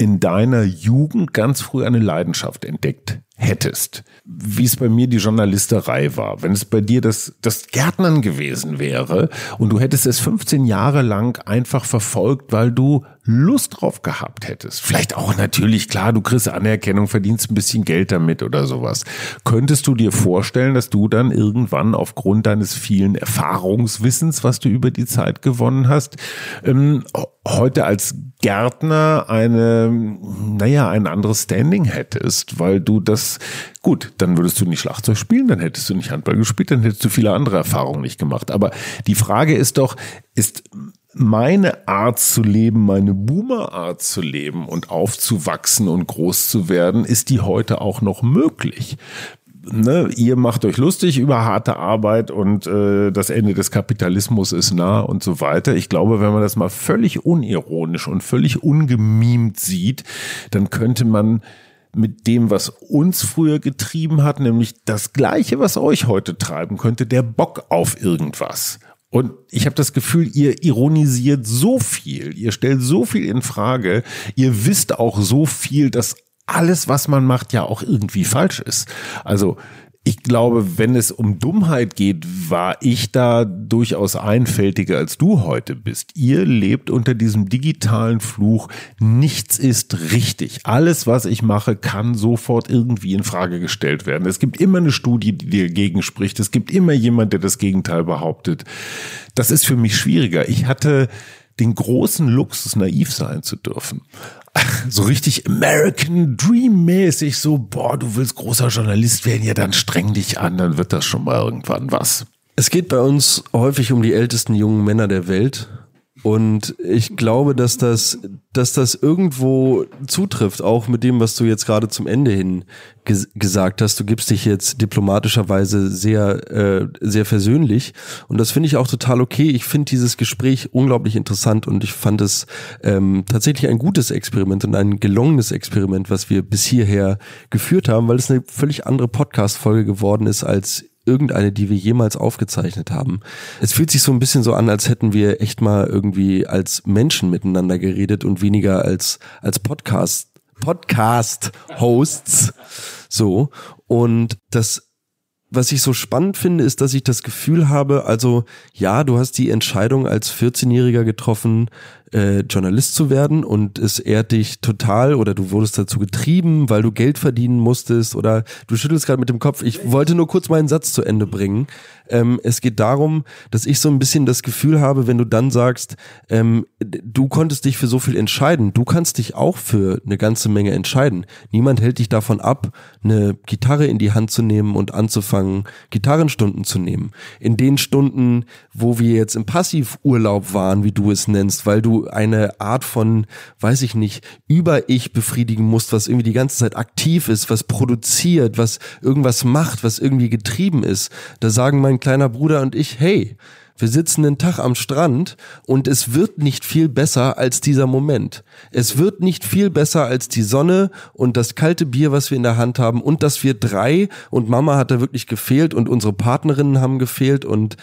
in deiner Jugend ganz früh eine Leidenschaft entdeckt hättest, wie es bei mir die Journalisterei war, wenn es bei dir das, das Gärtnern gewesen wäre und du hättest es 15 Jahre lang einfach verfolgt, weil du Lust drauf gehabt hättest, vielleicht auch natürlich, klar, du kriegst Anerkennung, verdienst ein bisschen Geld damit oder sowas, könntest du dir vorstellen, dass du dann irgendwann aufgrund deines vielen Erfahrungswissens, was du über die Zeit gewonnen hast, ähm, heute als Gärtner eine, naja, ein anderes Standing hättest, weil du das, gut, dann würdest du nicht Schlagzeug spielen, dann hättest du nicht Handball gespielt, dann hättest du viele andere Erfahrungen nicht gemacht. Aber die Frage ist doch, ist meine Art zu leben, meine Boomer-Art zu leben und aufzuwachsen und groß zu werden, ist die heute auch noch möglich? Ne, ihr macht euch lustig über harte Arbeit und äh, das Ende des Kapitalismus ist nah und so weiter. Ich glaube, wenn man das mal völlig unironisch und völlig ungemimt sieht, dann könnte man mit dem, was uns früher getrieben hat, nämlich das Gleiche, was euch heute treiben könnte, der Bock auf irgendwas. Und ich habe das Gefühl, ihr ironisiert so viel, ihr stellt so viel in Frage, ihr wisst auch so viel, dass alles, was man macht, ja auch irgendwie falsch ist. Also ich glaube, wenn es um Dummheit geht, war ich da durchaus einfältiger als du heute bist. Ihr lebt unter diesem digitalen Fluch. Nichts ist richtig. Alles, was ich mache, kann sofort irgendwie in Frage gestellt werden. Es gibt immer eine Studie, die dagegen spricht. Es gibt immer jemand, der das Gegenteil behauptet. Das ist für mich schwieriger. Ich hatte den großen Luxus, naiv sein zu dürfen so richtig American Dream mäßig, so, boah, du willst großer Journalist werden, ja, dann streng dich an, dann wird das schon mal irgendwann was. Es geht bei uns häufig um die ältesten jungen Männer der Welt. Und ich glaube, dass das, dass das irgendwo zutrifft, auch mit dem, was du jetzt gerade zum Ende hin ges gesagt hast. Du gibst dich jetzt diplomatischerweise sehr, äh, sehr versöhnlich. Und das finde ich auch total okay. Ich finde dieses Gespräch unglaublich interessant und ich fand es ähm, tatsächlich ein gutes Experiment und ein gelungenes Experiment, was wir bis hierher geführt haben, weil es eine völlig andere Podcast-Folge geworden ist als irgendeine, die wir jemals aufgezeichnet haben. Es fühlt sich so ein bisschen so an, als hätten wir echt mal irgendwie als Menschen miteinander geredet und weniger als, als Podcast, Podcast-Hosts. So. Und das was ich so spannend finde, ist, dass ich das Gefühl habe, also ja, du hast die Entscheidung als 14-Jähriger getroffen, äh, Journalist zu werden und es ehrt dich total oder du wurdest dazu getrieben, weil du Geld verdienen musstest oder du schüttelst gerade mit dem Kopf. Ich wollte nur kurz meinen Satz zu Ende bringen. Ähm, es geht darum, dass ich so ein bisschen das Gefühl habe, wenn du dann sagst, ähm, du konntest dich für so viel entscheiden, du kannst dich auch für eine ganze Menge entscheiden. Niemand hält dich davon ab, eine Gitarre in die Hand zu nehmen und anzufangen, Gitarrenstunden zu nehmen. In den Stunden, wo wir jetzt im Passivurlaub waren, wie du es nennst, weil du eine Art von, weiß ich nicht, Über-Ich befriedigen musst, was irgendwie die ganze Zeit aktiv ist, was produziert, was irgendwas macht, was irgendwie getrieben ist. Da sagen mein kleiner Bruder und ich, hey, wir sitzen einen Tag am Strand und es wird nicht viel besser als dieser Moment. Es wird nicht viel besser als die Sonne und das kalte Bier, was wir in der Hand haben und dass wir drei und Mama hat da wirklich gefehlt und unsere Partnerinnen haben gefehlt und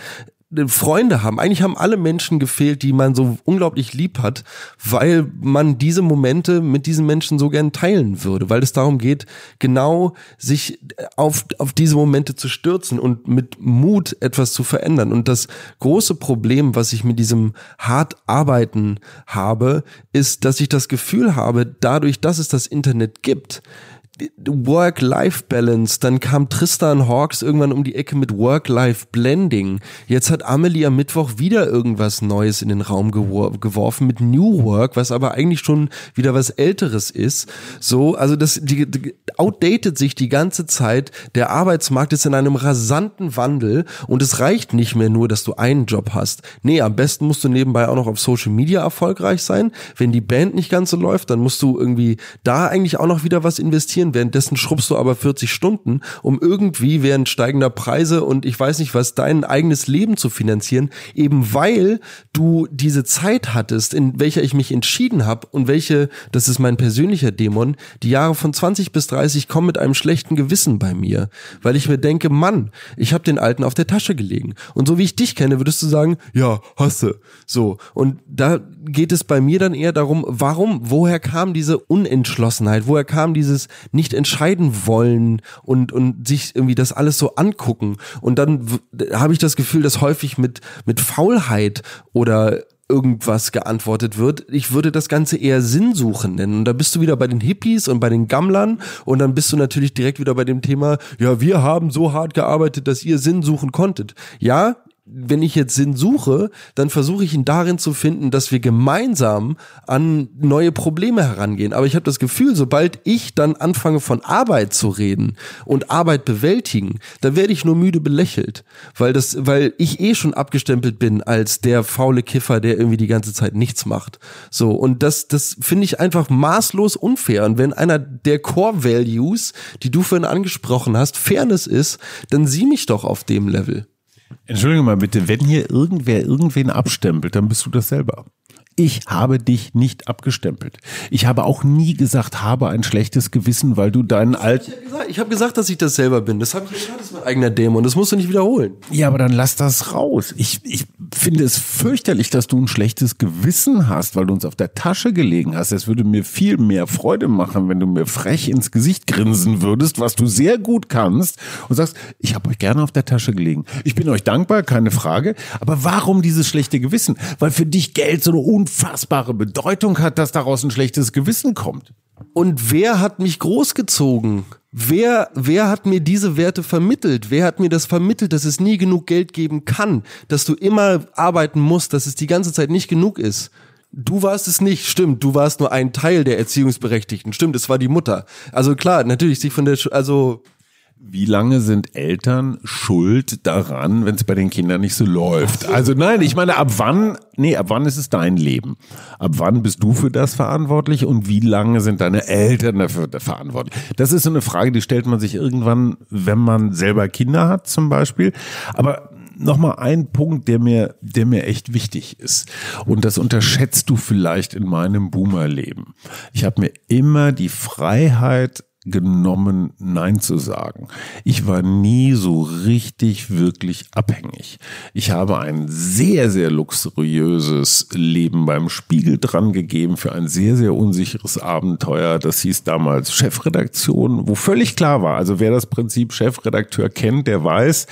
Freunde haben. Eigentlich haben alle Menschen gefehlt, die man so unglaublich lieb hat, weil man diese Momente mit diesen Menschen so gern teilen würde, weil es darum geht, genau sich auf, auf diese Momente zu stürzen und mit Mut etwas zu verändern. Und das große Problem, was ich mit diesem hart arbeiten habe, ist, dass ich das Gefühl habe, dadurch, dass es das Internet gibt, Work-Life-Balance, dann kam Tristan Hawks irgendwann um die Ecke mit Work-Life-Blending. Jetzt hat Amelie am Mittwoch wieder irgendwas Neues in den Raum gewor geworfen mit New Work, was aber eigentlich schon wieder was Älteres ist. So, also das die, die, outdated sich die ganze Zeit. Der Arbeitsmarkt ist in einem rasanten Wandel und es reicht nicht mehr nur, dass du einen Job hast. Nee, am besten musst du nebenbei auch noch auf Social Media erfolgreich sein. Wenn die Band nicht ganz so läuft, dann musst du irgendwie da eigentlich auch noch wieder was investieren produzieren, währenddessen schrubbst du aber 40 Stunden, um irgendwie während steigender Preise und ich weiß nicht was, dein eigenes Leben zu finanzieren, eben weil du diese Zeit hattest, in welcher ich mich entschieden habe und welche, das ist mein persönlicher Dämon, die Jahre von 20 bis 30 kommen mit einem schlechten Gewissen bei mir, weil ich mir denke, Mann, ich habe den Alten auf der Tasche gelegen. Und so wie ich dich kenne, würdest du sagen, ja, hasse. So. Und da geht es bei mir dann eher darum, warum, woher kam diese Unentschlossenheit, woher kam dieses nicht entscheiden wollen und, und sich irgendwie das alles so angucken. Und dann habe ich das Gefühl, dass häufig mit, mit Faulheit oder irgendwas geantwortet wird. Ich würde das Ganze eher Sinnsuchen nennen. Und da bist du wieder bei den Hippies und bei den Gammlern und dann bist du natürlich direkt wieder bei dem Thema, ja, wir haben so hart gearbeitet, dass ihr Sinn suchen konntet. Ja, wenn ich jetzt Sinn suche, dann versuche ich ihn darin zu finden, dass wir gemeinsam an neue Probleme herangehen. Aber ich habe das Gefühl, sobald ich dann anfange von Arbeit zu reden und Arbeit bewältigen, dann werde ich nur müde belächelt, weil das, weil ich eh schon abgestempelt bin als der faule Kiffer, der irgendwie die ganze Zeit nichts macht. So und das, das finde ich einfach maßlos unfair. Und wenn einer der Core Values, die du vorhin angesprochen hast, Fairness ist, dann sieh mich doch auf dem Level. Entschuldige mal bitte, wenn hier irgendwer irgendwen abstempelt, dann bist du das selber. Ich habe dich nicht abgestempelt. Ich habe auch nie gesagt, habe ein schlechtes Gewissen, weil du deinen alten. Ich habe gesagt, dass ich das selber bin. Das habe ich gesagt, das ist mein eigener Dämon. Das musst du nicht wiederholen. Ja, aber dann lass das raus. Ich, ich finde es fürchterlich, dass du ein schlechtes Gewissen hast, weil du uns auf der Tasche gelegen hast. Es würde mir viel mehr Freude machen, wenn du mir frech ins Gesicht grinsen würdest, was du sehr gut kannst und sagst, ich habe euch gerne auf der Tasche gelegen. Ich bin euch dankbar, keine Frage. Aber warum dieses schlechte Gewissen? Weil für dich Geld so eine unfassbare Bedeutung hat, dass daraus ein schlechtes Gewissen kommt. Und wer hat mich großgezogen? Wer, wer hat mir diese Werte vermittelt? Wer hat mir das vermittelt, dass es nie genug Geld geben kann? Dass du immer arbeiten musst, dass es die ganze Zeit nicht genug ist? Du warst es nicht, stimmt. Du warst nur ein Teil der Erziehungsberechtigten, stimmt. Es war die Mutter. Also klar, natürlich sich von der, also wie lange sind Eltern schuld daran, wenn es bei den Kindern nicht so läuft? Also nein, ich meine, ab wann, nee, ab wann ist es dein Leben? Ab wann bist du für das verantwortlich und wie lange sind deine Eltern dafür verantwortlich? Das ist so eine Frage, die stellt man sich irgendwann, wenn man selber Kinder hat zum Beispiel. Aber nochmal ein Punkt, der mir, der mir echt wichtig ist. Und das unterschätzt du vielleicht in meinem Boomerleben. Ich habe mir immer die Freiheit genommen, Nein zu sagen. Ich war nie so richtig, wirklich abhängig. Ich habe ein sehr, sehr luxuriöses Leben beim Spiegel dran gegeben für ein sehr, sehr unsicheres Abenteuer. Das hieß damals Chefredaktion, wo völlig klar war, also wer das Prinzip Chefredakteur kennt, der weiß,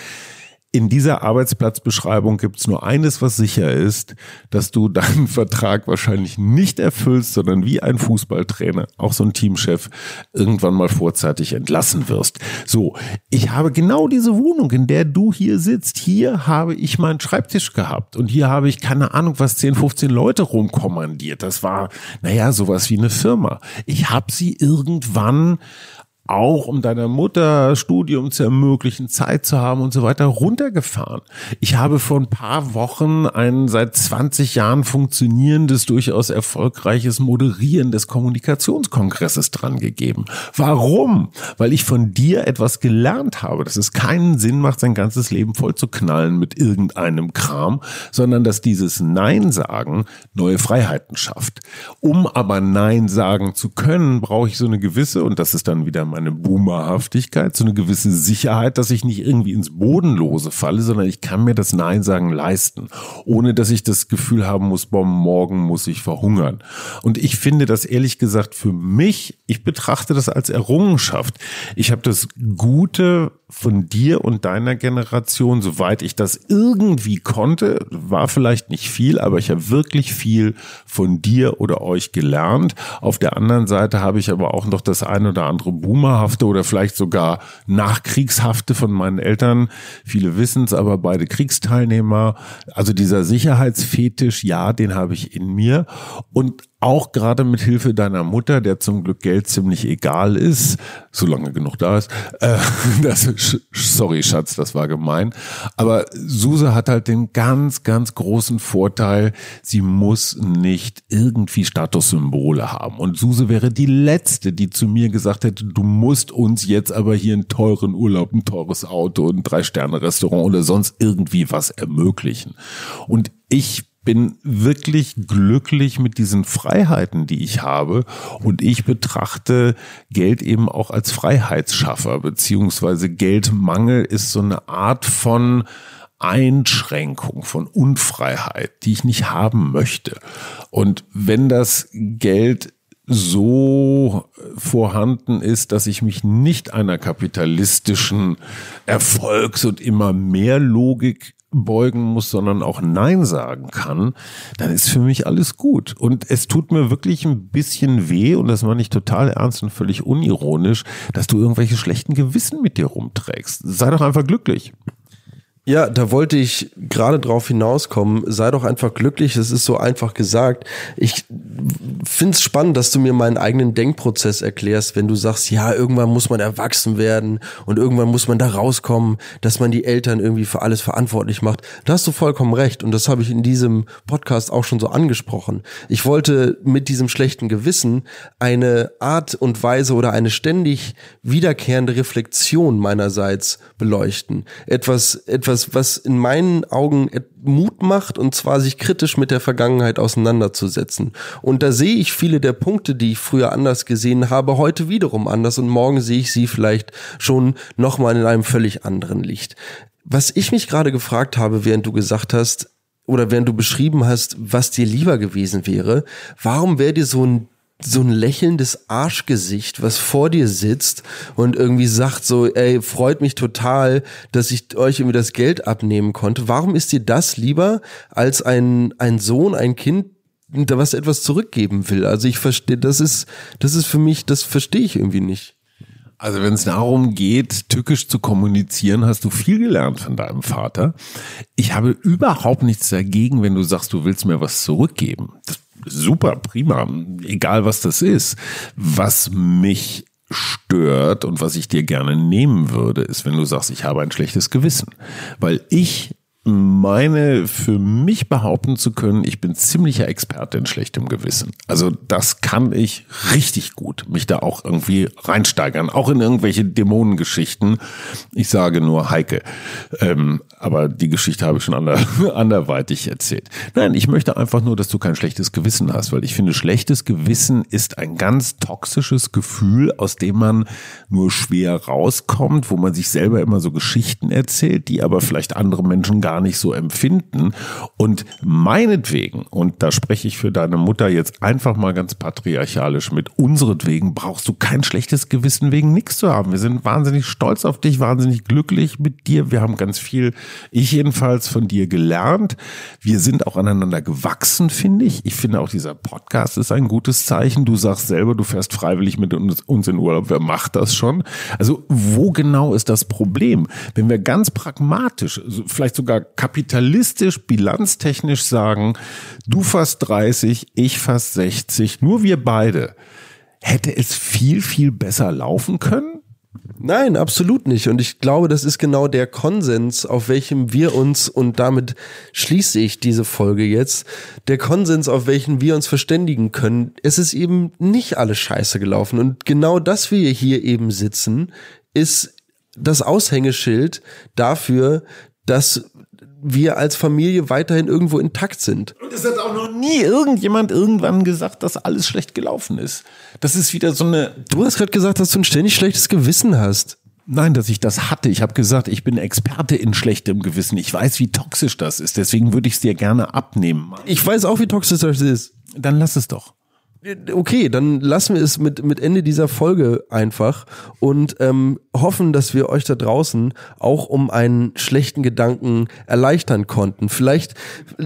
in dieser Arbeitsplatzbeschreibung gibt es nur eines, was sicher ist, dass du deinen Vertrag wahrscheinlich nicht erfüllst, sondern wie ein Fußballtrainer, auch so ein Teamchef, irgendwann mal vorzeitig entlassen wirst. So, ich habe genau diese Wohnung, in der du hier sitzt. Hier habe ich meinen Schreibtisch gehabt und hier habe ich keine Ahnung, was 10, 15 Leute rumkommandiert. Das war, naja, sowas wie eine Firma. Ich habe sie irgendwann auch um deiner Mutter Studium zu ermöglichen, Zeit zu haben und so weiter, runtergefahren. Ich habe vor ein paar Wochen ein seit 20 Jahren funktionierendes, durchaus erfolgreiches Moderieren des Kommunikationskongresses dran gegeben. Warum? Weil ich von dir etwas gelernt habe, dass es keinen Sinn macht, sein ganzes Leben voll zu knallen mit irgendeinem Kram, sondern dass dieses Nein sagen neue Freiheiten schafft. Um aber Nein sagen zu können, brauche ich so eine gewisse, und das ist dann wieder meine Boomerhaftigkeit, so eine gewisse Sicherheit, dass ich nicht irgendwie ins Bodenlose falle, sondern ich kann mir das Nein sagen leisten, ohne dass ich das Gefühl haben muss, boah, morgen muss ich verhungern. Und ich finde das ehrlich gesagt für mich, ich betrachte das als Errungenschaft. Ich habe das Gute von dir und deiner Generation, soweit ich das irgendwie konnte, war vielleicht nicht viel, aber ich habe wirklich viel von dir oder euch gelernt. Auf der anderen Seite habe ich aber auch noch das ein oder andere Boomerhafte oder vielleicht sogar Nachkriegshafte von meinen Eltern. Viele wissen es, aber beide Kriegsteilnehmer. Also dieser Sicherheitsfetisch, ja, den habe ich in mir. Und auch gerade mit Hilfe deiner Mutter, der zum Glück Geld ziemlich egal ist, solange genug da ist. Äh, das, sorry, Schatz, das war gemein. Aber Suse hat halt den ganz, ganz großen Vorteil, sie muss nicht irgendwie Statussymbole haben. Und Suse wäre die letzte, die zu mir gesagt hätte, du musst uns jetzt aber hier einen teuren Urlaub, ein teures Auto, ein Drei-Sterne-Restaurant oder sonst irgendwie was ermöglichen. Und ich bin wirklich glücklich mit diesen Freiheiten, die ich habe. Und ich betrachte Geld eben auch als Freiheitsschaffer, beziehungsweise Geldmangel ist so eine Art von Einschränkung, von Unfreiheit, die ich nicht haben möchte. Und wenn das Geld so vorhanden ist, dass ich mich nicht einer kapitalistischen Erfolgs- und immer mehr Logik beugen muss, sondern auch Nein sagen kann, dann ist für mich alles gut. Und es tut mir wirklich ein bisschen weh, und das meine ich total ernst und völlig unironisch, dass du irgendwelche schlechten Gewissen mit dir rumträgst. Sei doch einfach glücklich. Ja, da wollte ich gerade drauf hinauskommen. Sei doch einfach glücklich, es ist so einfach gesagt. Ich find's spannend, dass du mir meinen eigenen Denkprozess erklärst, wenn du sagst, ja, irgendwann muss man erwachsen werden und irgendwann muss man da rauskommen, dass man die Eltern irgendwie für alles verantwortlich macht. Da hast du vollkommen recht und das habe ich in diesem Podcast auch schon so angesprochen. Ich wollte mit diesem schlechten Gewissen eine Art und Weise oder eine ständig wiederkehrende Reflexion meinerseits beleuchten. Etwas, etwas etwas, was in meinen Augen Mut macht, und zwar sich kritisch mit der Vergangenheit auseinanderzusetzen. Und da sehe ich viele der Punkte, die ich früher anders gesehen habe, heute wiederum anders und morgen sehe ich sie vielleicht schon nochmal in einem völlig anderen Licht. Was ich mich gerade gefragt habe, während du gesagt hast, oder während du beschrieben hast, was dir lieber gewesen wäre, warum wäre dir so ein so ein lächelndes Arschgesicht, was vor dir sitzt und irgendwie sagt so, ey, freut mich total, dass ich euch irgendwie das Geld abnehmen konnte. Warum ist dir das lieber als ein, ein Sohn, ein Kind, was etwas zurückgeben will? Also ich verstehe, das ist, das ist für mich, das verstehe ich irgendwie nicht. Also wenn es darum geht, tückisch zu kommunizieren, hast du viel gelernt von deinem Vater. Ich habe überhaupt nichts dagegen, wenn du sagst, du willst mir was zurückgeben. Das super, prima, egal was das ist. Was mich stört und was ich dir gerne nehmen würde, ist, wenn du sagst, ich habe ein schlechtes Gewissen. Weil ich meine für mich behaupten zu können, ich bin ziemlicher Experte in schlechtem Gewissen. Also das kann ich richtig gut, mich da auch irgendwie reinsteigern, auch in irgendwelche Dämonengeschichten. Ich sage nur Heike, ähm, aber die Geschichte habe ich schon ander, anderweitig erzählt. Nein, ich möchte einfach nur, dass du kein schlechtes Gewissen hast, weil ich finde, schlechtes Gewissen ist ein ganz toxisches Gefühl, aus dem man nur schwer rauskommt, wo man sich selber immer so Geschichten erzählt, die aber vielleicht andere Menschen gar gar nicht so empfinden. Und meinetwegen, und da spreche ich für deine Mutter jetzt einfach mal ganz patriarchalisch mit, unseretwegen brauchst du kein schlechtes Gewissen wegen nichts zu haben. Wir sind wahnsinnig stolz auf dich, wahnsinnig glücklich mit dir. Wir haben ganz viel, ich jedenfalls, von dir gelernt. Wir sind auch aneinander gewachsen, finde ich. Ich finde auch dieser Podcast ist ein gutes Zeichen. Du sagst selber, du fährst freiwillig mit uns, uns in Urlaub. Wer macht das schon? Also wo genau ist das Problem? Wenn wir ganz pragmatisch, vielleicht sogar kapitalistisch, bilanztechnisch sagen, du fast 30, ich fast 60, nur wir beide, hätte es viel, viel besser laufen können? Nein, absolut nicht. Und ich glaube, das ist genau der Konsens, auf welchem wir uns, und damit schließe ich diese Folge jetzt, der Konsens, auf welchen wir uns verständigen können. Es ist eben nicht alles scheiße gelaufen. Und genau dass wir hier eben sitzen, ist das Aushängeschild dafür, dass wir als Familie weiterhin irgendwo intakt sind. Und es hat auch noch nie irgendjemand irgendwann gesagt, dass alles schlecht gelaufen ist. Das ist wieder so eine. Du hast gerade gesagt, dass du ein ständig schlechtes Gewissen hast. Nein, dass ich das hatte. Ich habe gesagt, ich bin Experte in schlechtem Gewissen. Ich weiß, wie toxisch das ist. Deswegen würde ich es dir gerne abnehmen. Ich weiß auch, wie toxisch das ist. Dann lass es doch. Okay, dann lassen wir es mit, mit Ende dieser Folge einfach und ähm, hoffen, dass wir euch da draußen auch um einen schlechten Gedanken erleichtern konnten. Vielleicht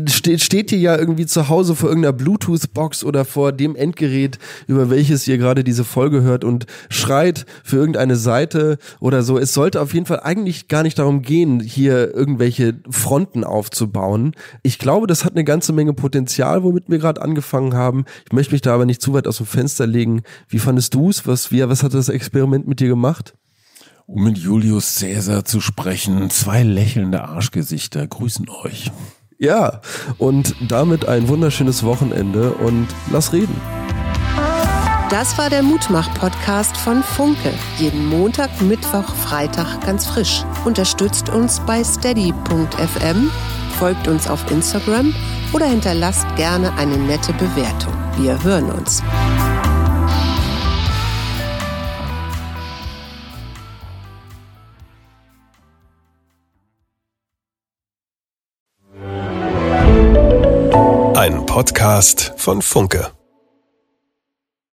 steht, steht ihr ja irgendwie zu Hause vor irgendeiner Bluetooth-Box oder vor dem Endgerät, über welches ihr gerade diese Folge hört und schreit für irgendeine Seite oder so. Es sollte auf jeden Fall eigentlich gar nicht darum gehen, hier irgendwelche Fronten aufzubauen. Ich glaube, das hat eine ganze Menge Potenzial, womit wir gerade angefangen haben. Ich möchte mich da aber nicht zu weit aus dem Fenster legen. Wie fandest du es? Was, wie, was hat das Experiment mit dir gemacht? Um mit Julius Caesar zu sprechen, zwei lächelnde Arschgesichter grüßen euch. Ja, und damit ein wunderschönes Wochenende und lass reden. Das war der Mutmach-Podcast von Funke. Jeden Montag, Mittwoch, Freitag ganz frisch. Unterstützt uns bei steady.fm, folgt uns auf Instagram oder hinterlasst gerne eine nette Bewertung. Wir hören uns. Ein Podcast von Funke.